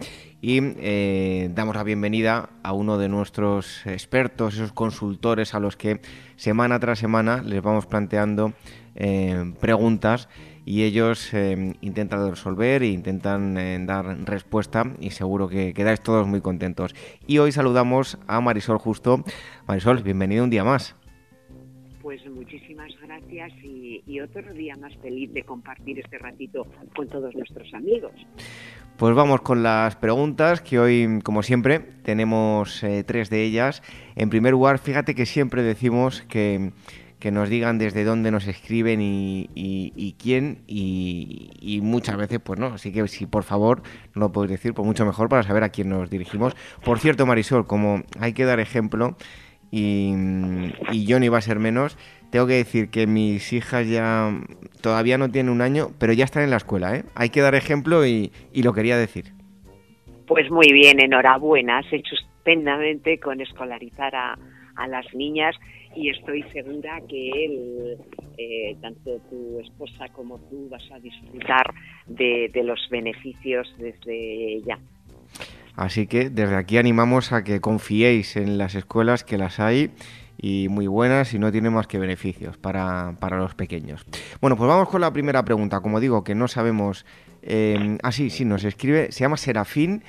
y eh, damos la bienvenida a uno de nuestros expertos, esos consultores a los que semana tras semana les vamos planteando eh, preguntas y ellos eh, intentan resolver e intentan dar respuesta y seguro que quedáis todos muy contentos. Y hoy saludamos a Marisol Justo. Marisol, bienvenido un día más. Pues muchísimas y, otro día más feliz de compartir este ratito con todos nuestros amigos. Pues vamos con las preguntas, que hoy, como siempre, tenemos eh, tres de ellas. En primer lugar, fíjate que siempre decimos que que nos digan desde dónde nos escriben y, quién y, muchas veces pues no, así que si por favor no lo podéis decir, pues mucho mejor para saber a quién nos dirigimos. Por cierto Marisol, como hay que dar ejemplo y, yo no iba a ser menos, tengo que decir que mis hijas ya todavía no tienen un año, pero ya están en la escuela, ¿eh? Hay que dar ejemplo y, lo quería decir. Pues muy bien, enhorabuena, has hecho estupendamente con escolarizar a, a las niñas y estoy segura que él, eh, tanto tu esposa como tú, vas a disfrutar de, los beneficios desde ya. Así que desde aquí animamos a que confiéis en las escuelas que las hay y muy buenas y no tiene más que beneficios para, para los pequeños. Bueno, pues vamos con la primera pregunta. Como digo, que no sabemos... Eh, ah, sí, sí, nos escribe, se llama Serafín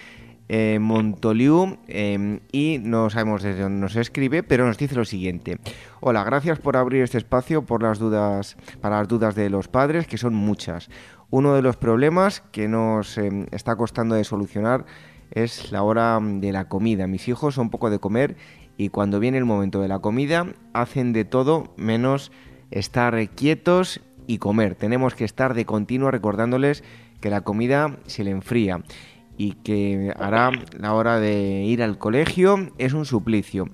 eh, Montoliu em, y no sabemos desde dónde nos escribe, pero nos dice lo siguiente. Hola, gracias por abrir este espacio por las dudas, para las dudas de los padres, que son muchas. Uno de los problemas que nos em, está costando de solucionar es la hora de la comida. Mis hijos son poco de comer y cuando viene el momento de la comida hacen de todo menos estar quietos y comer. Tenemos que estar de continuo recordándoles que la comida se le enfría y que hará la hora de ir al colegio es un suplicio.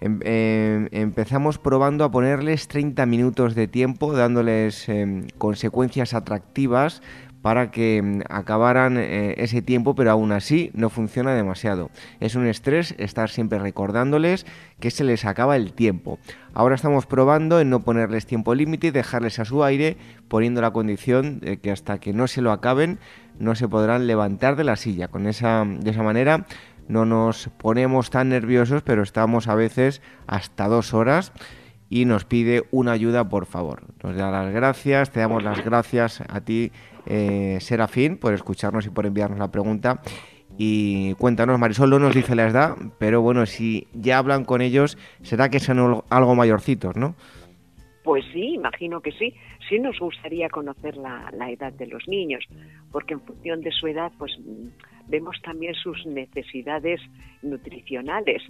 Em, em, empezamos probando a ponerles 30 minutos de tiempo, dándoles em, consecuencias atractivas para que acabaran eh, ese tiempo, pero aún así no funciona demasiado. Es un estrés estar siempre recordándoles que se les acaba el tiempo. Ahora estamos probando en no ponerles tiempo límite y dejarles a su aire, poniendo la condición de que hasta que no se lo acaben no se podrán levantar de la silla. Con esa, de esa manera no nos ponemos tan nerviosos, pero estamos a veces hasta dos horas y nos pide una ayuda, por favor. Nos da las gracias, te damos las gracias a ti, eh, Serafín, por escucharnos y por enviarnos la pregunta. Y cuéntanos, Marisol no nos dice la edad, pero bueno, si ya hablan con ellos, será que son algo mayorcitos, ¿no? Pues sí, imagino que sí. Sí nos gustaría conocer la, edad de los niños, porque en función de su edad, pues vemos también sus necesidades nutricionales.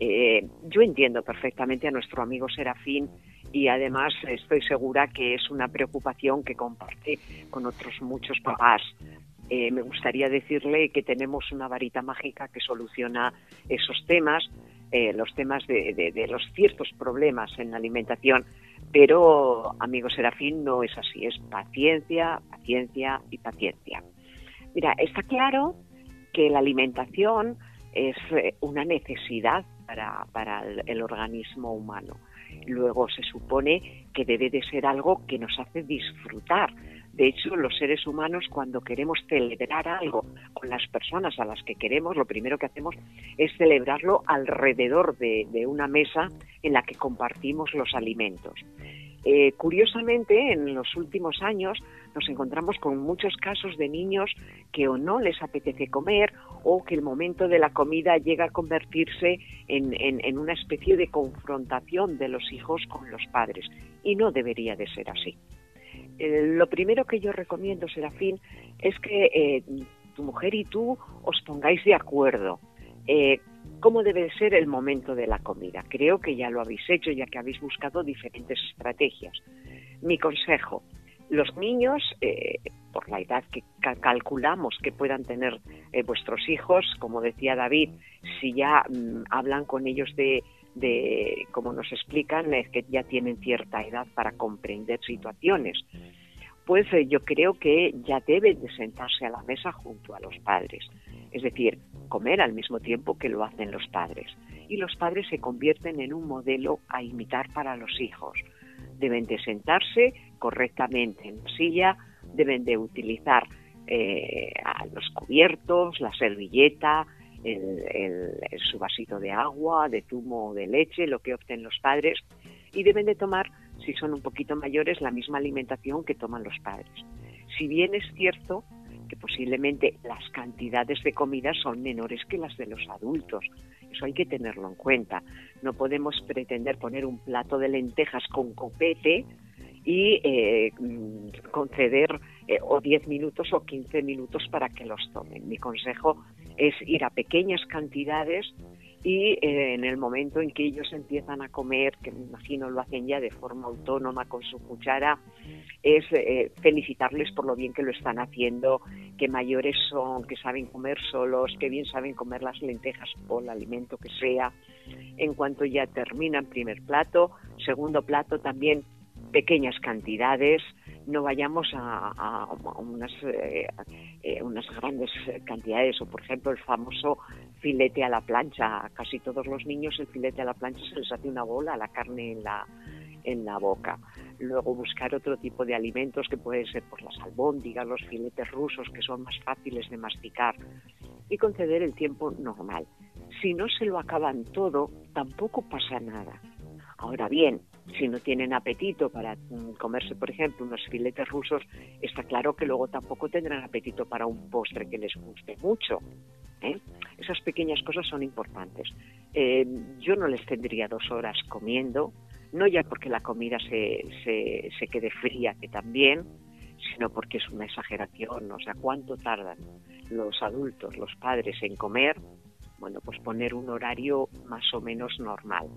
Eh, yo entiendo perfectamente a nuestro amigo Serafín y además estoy segura que es una preocupación que comparte con otros muchos papás. Eh, me gustaría decirle que tenemos una varita mágica que soluciona esos temas, eh, los temas de, los ciertos problemas en la alimentación pero, amigo Serafín, no es así, es paciencia, paciencia y paciencia. Mira, está claro que la alimentación es eh, una necesidad para el, organismo humano. Luego se supone que debe de ser algo que nos hace disfrutar. De hecho, los seres humanos cuando queremos celebrar algo con las personas a las que queremos, lo primero que hacemos es celebrarlo alrededor de, una mesa en la que compartimos los alimentos. Eh, curiosamente, en los últimos años nos encontramos con muchos casos de niños que o no les apetece comer o que el momento de la comida llega a convertirse en una especie de confrontación de los hijos con los padres. Y no debería de ser así. eh, lo primero que yo recomiendo, Serafín, es que eh, tu mujer y tú os pongáis de acuerdo. Eh, ¿Cómo debe ser el momento de la comida? Creo que ya lo habéis hecho, ya que habéis buscado diferentes estrategias. Mi consejo, los niños, por la edad que calculamos que puedan tener vuestros hijos, como decía David, si ya mm, hablan con ellos de, de, como nos explican, es que ya tienen cierta edad para comprender situaciones. Pues eh, yo creo que ya deben de sentarse a la mesa junto a los padres, es decir, comer al mismo tiempo que lo hacen los padres. Y los padres se convierten en un modelo a imitar para los hijos. Deben de sentarse correctamente en la silla, deben de utilizar eh, los cubiertos, la servilleta, el, su vasito de agua, de zumo o de leche, lo que opten los padres, y deben de tomar, si son un poquito mayores, la misma alimentación que toman los padres. Si bien es cierto que posiblemente las cantidades de comida son menores que las de los adultos. Eso hay que tenerlo en cuenta. No podemos pretender poner un plato de lentejas con copete y eh, mm, conceder eh, o 10 minutos o 15 minutos para que los tomen. Mi consejo es ir a pequeñas cantidades y eh, en el momento en que ellos empiezan a comer, que me imagino lo hacen ya de forma autónoma con su cuchara, es eh, felicitarles por lo bien que lo están haciendo, que mayores son, que saben comer solos, que bien saben comer las lentejas o el alimento que sea. En cuanto ya terminan primer plato, segundo plato también pequeñas cantidades, no vayamos a, unas, eh, unas grandes cantidades, o por ejemplo el famoso filete a la plancha. Casi todos los niños el filete a la plancha se les hace una bola, la carne en la, en la boca. Luego buscar otro tipo de alimentos que pueden ser por las albóndigas, los filetes rusos, que son más fáciles de masticar, y conceder el tiempo normal. Si no se lo acaban todo, tampoco pasa nada. Ahora bien, si no tienen apetito para mm, comerse, por ejemplo, unos filetes rusos, está claro que luego tampoco tendrán apetito para un postre que les guste mucho. ¿eh? Esas pequeñas cosas son importantes. Eh, yo no les tendría dos horas comiendo, no ya porque la comida se, se, se quede fría, que también, sino porque es una exageración. O sea, ¿cuánto tardan los adultos, los padres en comer? Bueno, pues poner un horario más o menos normal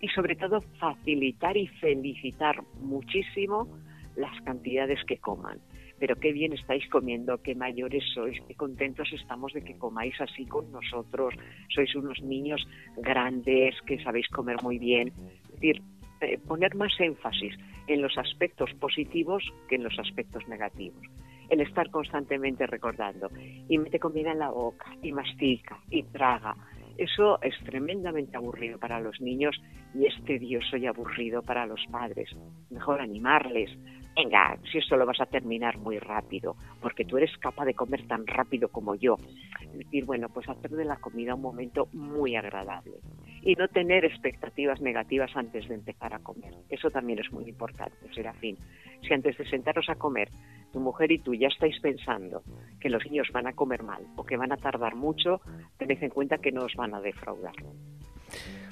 y sobre todo facilitar y felicitar muchísimo las cantidades que coman. Pero qué bien estáis comiendo, qué mayores sois, qué contentos estamos de que comáis así con nosotros. Sois unos niños grandes que sabéis comer muy bien. Es decir, eh, poner más énfasis en los aspectos positivos que en los aspectos negativos. El estar constantemente recordando y mete comida en la boca y mastica y traga eso es tremendamente aburrido para los niños y es tedioso y aburrido para los padres. Mejor animarles. Venga, si esto lo vas a terminar muy rápido, porque tú eres capaz de comer tan rápido como yo. Es decir, bueno, pues hacer de la comida un momento muy agradable y no tener expectativas negativas antes de empezar a comer. Eso también es muy importante, Serafín. Si antes de sentaros a comer tu mujer y tú ya estáis pensando que los niños van a comer mal o que van a tardar mucho, tened en cuenta que no os van a defraudar.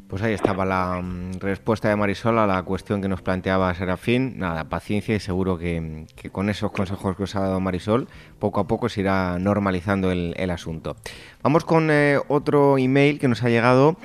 Pues ahí estaba la mm, respuesta de Marisol a la cuestión que nos planteaba Serafín. Nada, paciencia y seguro que, con esos consejos que os ha dado Marisol, poco a poco se irá normalizando el, asunto. Vamos con eh, otro email que nos ha llegado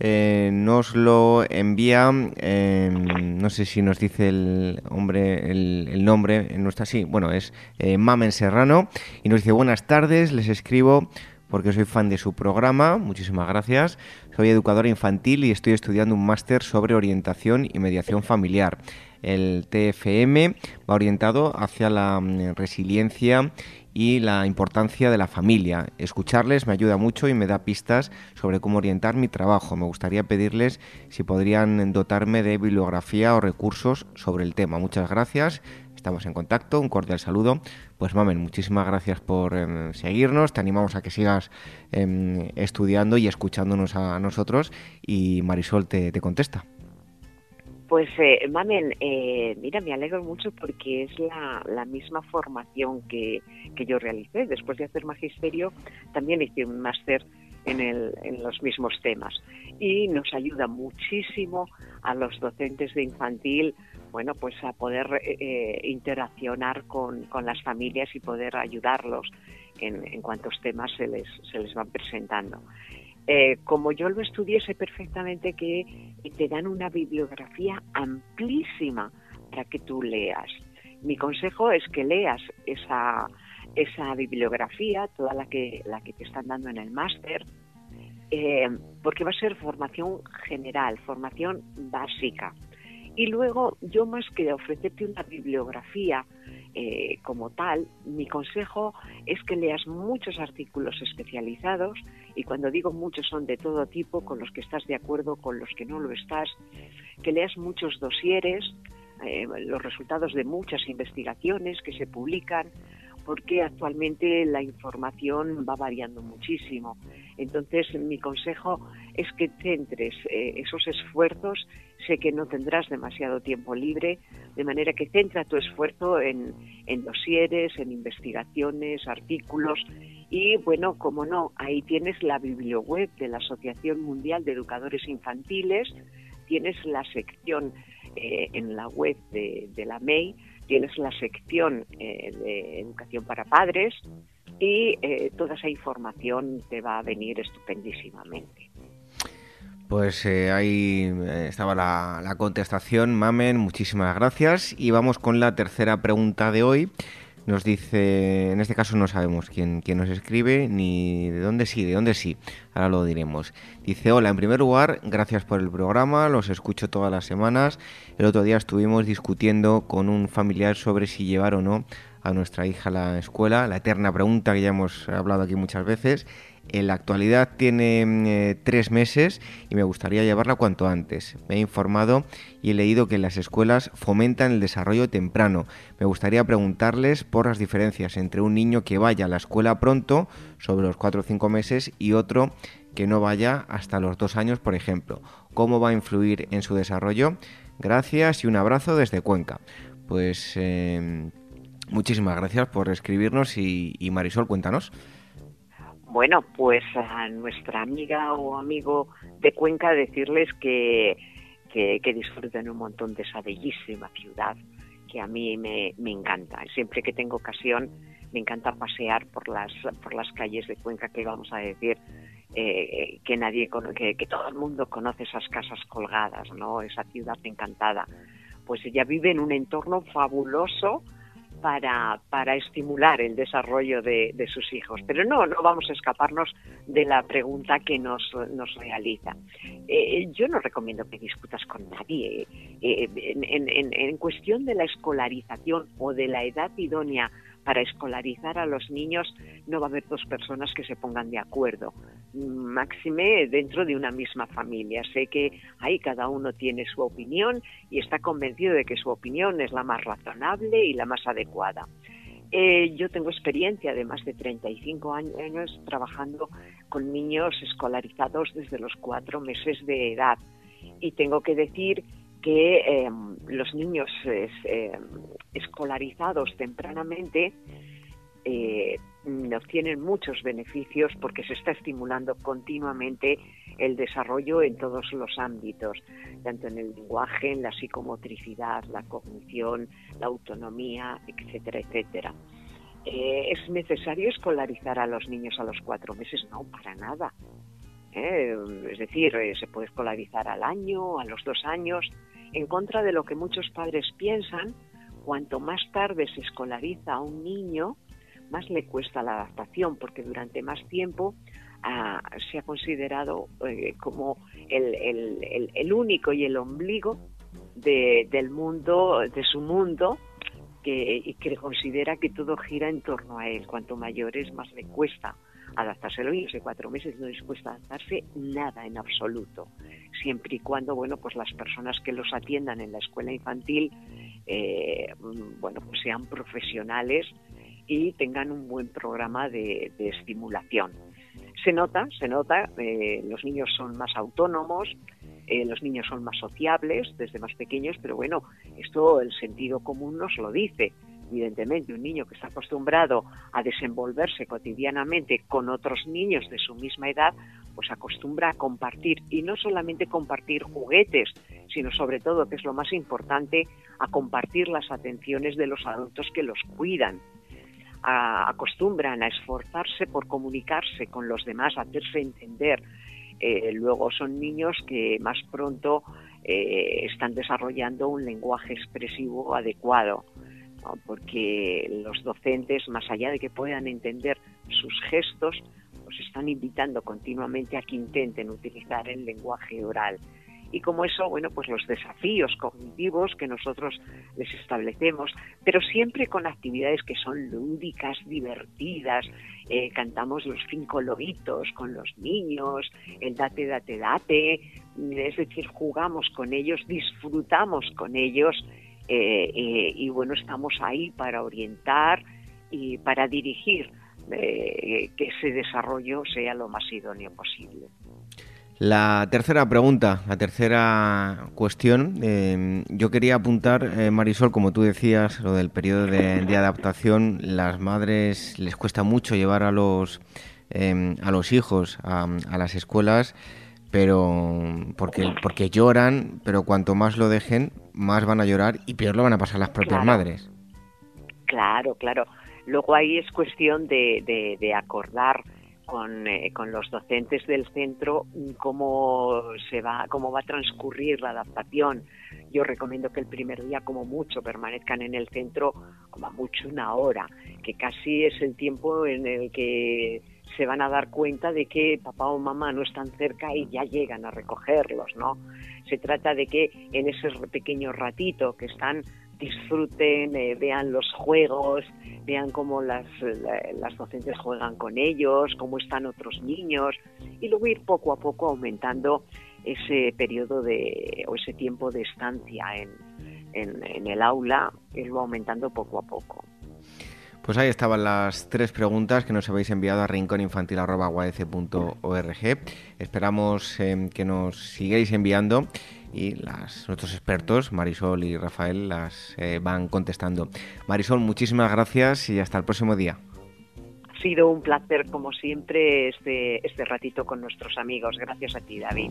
eh, nos lo envía, em, no sé si nos dice el hombre, el, nombre, en nuestra sí, bueno, es eh, Mamen Serrano, y nos dice buenas tardes, les escribo porque soy fan de su programa, muchísimas gracias. Soy educadora infantil y estoy estudiando un máster sobre orientación y mediación familiar. El TFM va orientado hacia la mm, resiliencia y la importancia de la familia. Escucharles me ayuda mucho y me da pistas sobre cómo orientar mi trabajo. Me gustaría pedirles si podrían dotarme de bibliografía o recursos sobre el tema. Muchas gracias. Estamos en contacto. Un cordial saludo. Pues Mamen, muchísimas gracias por em, seguirnos. Te animamos a que sigas em, estudiando y escuchándonos a nosotros. Y Marisol te contesta. Pues, eh, Mamen, eh, mira, me alegro mucho porque es la, la misma formación que, que, yo realicé. Después de hacer magisterio, también hice un máster en, el, en los mismos temas. Y nos ayuda muchísimo a los docentes de infantil bueno, pues a poder eh, interaccionar con, con, las familias y poder ayudarlos en, en cuantos temas se les, se les van presentando. Eh, como yo lo estudié, sé perfectamente que te dan una bibliografía amplísima para que tú leas. Mi consejo es que leas esa, esa bibliografía, toda la que, la que te están dando en el máster, eh, porque va a ser formación general, formación básica. Y luego, yo más que ofrecerte una bibliografía eh, como tal, mi consejo es que leas muchos artículos especializados y cuando digo muchos son de todo tipo, con los que estás de acuerdo, con los que no lo estás, que leas muchos dosieres, eh, los resultados de muchas investigaciones que se publican, porque actualmente la información va variando muchísimo. Entonces, mi consejo es que centres eh, esos esfuerzos. Sé que no tendrás demasiado tiempo libre, de manera que centra tu esfuerzo en, en dosieres, en investigaciones, artículos y, bueno, como no, ahí tienes la biblioweb de la Asociación Mundial de Educadores Infantiles, tienes la sección eh, en la web de, la MEI tienes la sección eh, de educación para padres y eh, toda esa información te va a venir estupendísimamente. Pues eh, ahí estaba la, la, contestación, Mamen, muchísimas gracias. Y vamos con la tercera pregunta de hoy. Nos dice, en este caso no sabemos quién, quién nos escribe ni de dónde sí, de dónde sí. Ahora lo diremos. Dice, hola, en primer lugar, gracias por el programa, los escucho todas las semanas. El otro día estuvimos discutiendo con un familiar sobre si llevar o no a nuestra hija a la escuela, la eterna pregunta que ya hemos hablado aquí muchas veces, en la actualidad tiene eh, tres meses y me gustaría llevarla cuanto antes. Me he informado y he leído que las escuelas fomentan el desarrollo temprano. Me gustaría preguntarles por las diferencias entre un niño que vaya a la escuela pronto, sobre los cuatro o cinco meses, y otro que no vaya hasta los dos años, por ejemplo. ¿Cómo va a influir en su desarrollo? Gracias y un abrazo desde Cuenca. Pues eh, muchísimas gracias por escribirnos y Marisol, cuéntanos. Bueno, pues a nuestra amiga o amigo de Cuenca decirles que, que, disfruten un montón de esa bellísima ciudad que a mí me, me, encanta. Siempre que tengo ocasión me encanta pasear por las, por las calles de Cuenca, que vamos a decir eh, que nadie que, que todo el mundo conoce esas casas colgadas, ¿no? Esa ciudad encantada. Pues ella vive en un entorno fabuloso para, para estimular el desarrollo de, de, sus hijos. Pero no, no vamos a escaparnos de la pregunta que nos, nos realiza. Eh, yo no recomiendo que discutas con nadie. Eh, en, en, en cuestión de la escolarización o de la edad idónea para escolarizar a los niños no va a haber dos personas que se pongan de acuerdo. Máxime dentro de una misma familia. Sé que ahí cada uno tiene su opinión y está convencido de que su opinión es la más razonable y la más adecuada. Eh, yo tengo experiencia de más de 35 años trabajando con niños escolarizados desde los cuatro meses de edad y tengo que decir que eh, los niños eh, escolarizados tempranamente eh, obtienen muchos beneficios porque se está estimulando continuamente el desarrollo en todos los ámbitos, tanto en el lenguaje, en la psicomotricidad, la cognición, la autonomía, etcétera, etcétera. Eh, ¿Es necesario escolarizar a los niños a los cuatro meses? No, para nada. ¿Eh? Es decir, eh, se puede escolarizar al año, a los dos años, en contra de lo que muchos padres piensan, cuanto más tarde se escolariza a un niño, más le cuesta la adaptación, porque durante más tiempo ah, se ha considerado eh, como el, el, el, único y el ombligo de, del mundo, de su mundo, que, y que considera que todo gira en torno a él. Cuanto mayor es, más le cuesta adaptarse. a los niños de cuatro meses no les cuesta adaptarse nada en absoluto, siempre y cuando, bueno, pues las personas que los atiendan en la escuela infantil, eh, bueno, pues sean profesionales y tengan un buen programa de, estimulación. Se nota, se nota, eh, los niños son más autónomos, eh, los niños son más sociables desde más pequeños, pero bueno, esto el sentido común nos lo dice evidentemente un niño que está acostumbrado a desenvolverse cotidianamente con otros niños de su misma edad, pues acostumbra a compartir y no solamente compartir juguetes, sino sobre todo, que es lo más importante, a compartir las atenciones de los adultos que los cuidan. acostumbran a esforzarse por comunicarse con los demás, a hacerse entender. Eh, luego son niños que más pronto eh, están desarrollando un lenguaje expresivo adecuado, porque los docentes, más allá de que puedan entender sus gestos, pues están invitando continuamente a que intenten utilizar el lenguaje oral. Y como eso, bueno, pues los desafíos cognitivos que nosotros les establecemos, pero siempre con actividades que son lúdicas, divertidas. Eh, cantamos los cinco lobitos con los niños, el date, date, date, es decir, jugamos con ellos, disfrutamos con ellos eh, eh, y bueno, estamos ahí para orientar y para dirigir que ese desarrollo sea lo más idóneo posible. La tercera pregunta, la tercera cuestión, em, yo quería apuntar, eh, Marisol, como tú decías, lo del periodo de, adaptación, las madres les cuesta mucho llevar a los, em, a los hijos a, las escuelas, pero porque, porque lloran, pero cuanto más lo dejen, más van a llorar y peor lo van a pasar las propias madres. Claro, claro. Luego ahí es cuestión de, de, acordar con, eh, con, los docentes del centro cómo se va, cómo va a transcurrir la adaptación. Yo recomiendo que el primer día, como mucho, permanezcan en el centro como mucho una hora, que casi es el tiempo en el que se van a dar cuenta de que papá o mamá no están cerca y ya llegan a recogerlos, ¿no? Se trata de que en ese pequeño ratito que están disfruten, eh, vean los juegos, vean cómo las, las docentes juegan con ellos, cómo están otros niños y luego ir poco a poco aumentando ese periodo de o ese tiempo de estancia en, en, el aula, irlo aumentando poco a poco. Pues ahí estaban las tres preguntas que nos habéis enviado a rinconinfantil.org. Esperamos eh, que nos sigáis enviando y nuestros expertos, Marisol y Rafael, las eh, van contestando. Marisol, muchísimas gracias y hasta el próximo día. Ha sido un placer, como siempre, este, este ratito con nuestros amigos. Gracias a ti, David.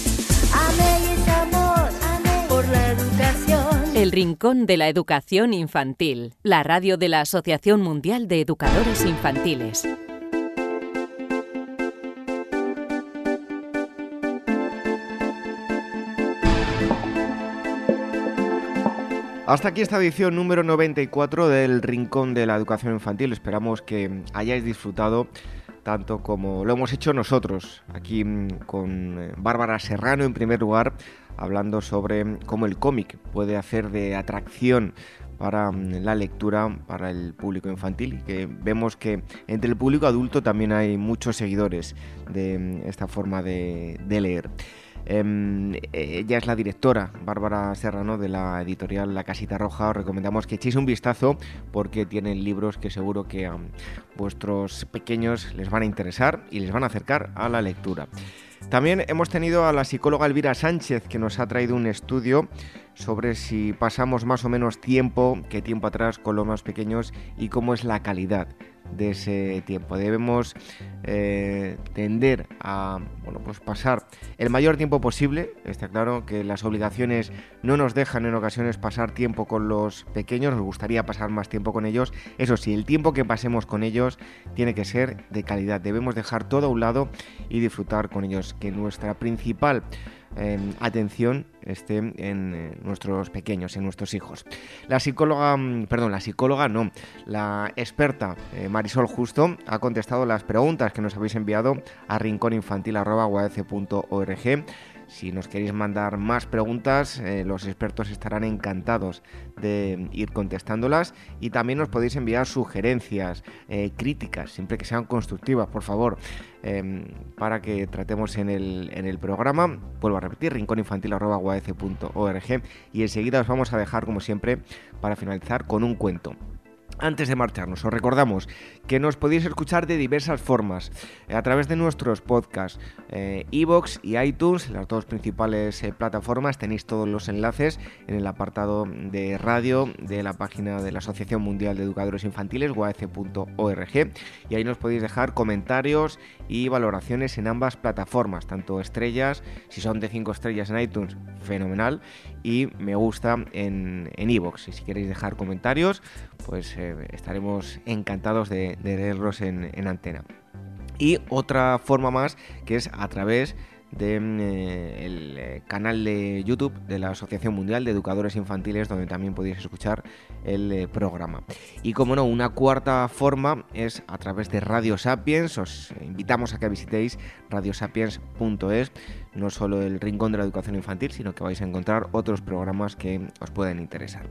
El Rincón de la Educación Infantil, la radio de la Asociación Mundial de Educadores Infantiles. Hasta aquí esta edición número 94 del Rincón de la Educación Infantil. Esperamos que hayáis disfrutado tanto como lo hemos hecho nosotros, aquí mm, con eh, Bárbara Serrano en primer lugar, hablando sobre cómo el cómic puede hacer de atracción para mm, la lectura para el público infantil y que vemos que entre el público adulto también hay muchos seguidores de mm, esta forma de, leer. Em, ella es la directora, Bárbara Serrano, de la editorial La Casita Roja. Os recomendamos que echéis un vistazo porque tienen libros que seguro que a vuestros pequeños les van a interesar y les van a acercar a la lectura. También hemos tenido a la psicóloga Elvira Sánchez que nos ha traído un estudio sobre si pasamos más o menos tiempo que tiempo atrás con los más pequeños y cómo es la calidad de ese tiempo. Debemos eh, tender a bueno, pues pasar el mayor tiempo posible. Está claro que las obligaciones no nos dejan en ocasiones pasar tiempo con los pequeños, nos gustaría pasar más tiempo con ellos. Eso sí, el tiempo que pasemos con ellos tiene que ser de calidad. Debemos dejar todo a un lado y disfrutar con ellos, que nuestra principal atención esté en eh, nuestros pequeños, en nuestros hijos. La psicóloga, mm, perdón, la psicóloga no, la experta eh, Marisol Justo ha contestado las preguntas que nos habéis enviado a rincóninfantil.org si nos queréis mandar más preguntas, eh, los expertos estarán encantados de ir contestándolas y también nos podéis enviar sugerencias, eh, críticas, siempre que sean constructivas, por favor, em, para que tratemos en el, en el programa. Vuelvo a repetir, rincóninfantil.org y enseguida os vamos a dejar, como siempre, para finalizar con un cuento. Antes de marcharnos, os recordamos que nos podéis escuchar de diversas formas, eh, a través de nuestros podcasts, Evox y iTunes, las dos principales eh, plataformas, tenéis todos los enlaces en el apartado de radio de la página de la Asociación Mundial de Educadores Infantiles, guac.org, y ahí nos podéis dejar comentarios y valoraciones en ambas plataformas, tanto estrellas, si son de 5 estrellas en iTunes, fenomenal, y me gusta en Evox. y si queréis dejar comentarios, pues eh, estaremos encantados de, leerlos en, antena. Y otra forma más que es a través del mm, eh, eh, canal de YouTube de la Asociación Mundial de Educadores Infantiles, donde también podéis escuchar el programa. Y como no, una cuarta forma es a través de Radio Sapiens. Os invitamos a que visitéis radiosapiens.es, no solo el rincón de la educación infantil, sino que vais a encontrar otros programas que os pueden interesar.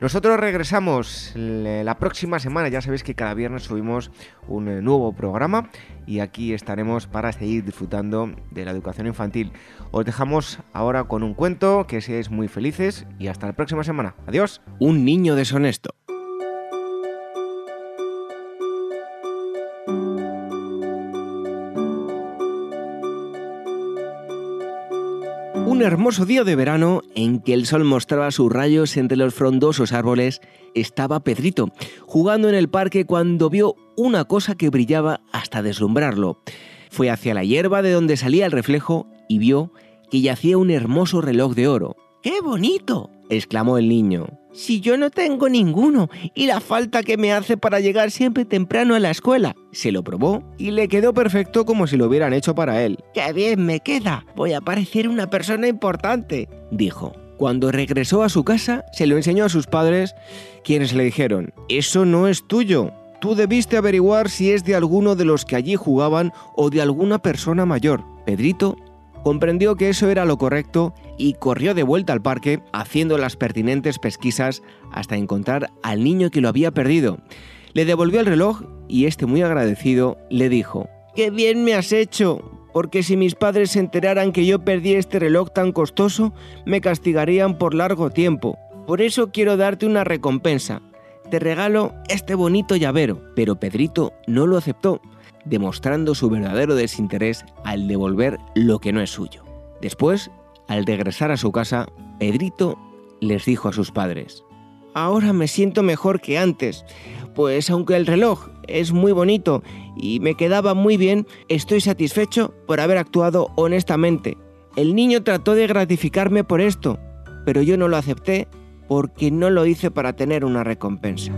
Nosotros regresamos la próxima semana, ya sabéis que cada viernes subimos un eh, nuevo programa y aquí estaremos para seguir disfrutando de la educación infantil. Os dejamos ahora con un cuento, que seáis muy felices y hasta la próxima semana. Adiós. Un niño deshonesto. Hermoso día de verano en que el sol mostraba sus rayos entre los frondosos árboles, estaba Pedrito jugando en el parque cuando vio una cosa que brillaba hasta deslumbrarlo. Fue hacia la hierba de donde salía el reflejo y vio que yacía un hermoso reloj de oro. ¡Qué bonito! Exclamó el niño. Si yo no tengo ninguno y la falta que me hace para llegar siempre temprano a la escuela. Se lo probó y le quedó perfecto como si lo hubieran hecho para él. ¡Qué bien me queda! Voy a parecer una persona importante, dijo. Cuando regresó a su casa, se lo enseñó a sus padres, quienes le dijeron, Eso no es tuyo. Tú debiste averiguar si es de alguno de los que allí jugaban o de alguna persona mayor. Pedrito comprendió que eso era lo correcto y corrió de vuelta al parque haciendo las pertinentes pesquisas hasta encontrar al niño que lo había perdido. Le devolvió el reloj y este muy agradecido le dijo, ¡Qué bien me has hecho! Porque si mis padres se enteraran que yo perdí este reloj tan costoso, me castigarían por largo tiempo. Por eso quiero darte una recompensa. Te regalo este bonito llavero. Pero Pedrito no lo aceptó demostrando su verdadero desinterés al devolver lo que no es suyo. Después, al regresar a su casa, Pedrito les dijo a sus padres, Ahora me siento mejor que antes, pues aunque el reloj es muy bonito y me quedaba muy bien, estoy satisfecho por haber actuado honestamente. El niño trató de gratificarme por esto, pero yo no lo acepté porque no lo hice para tener una recompensa.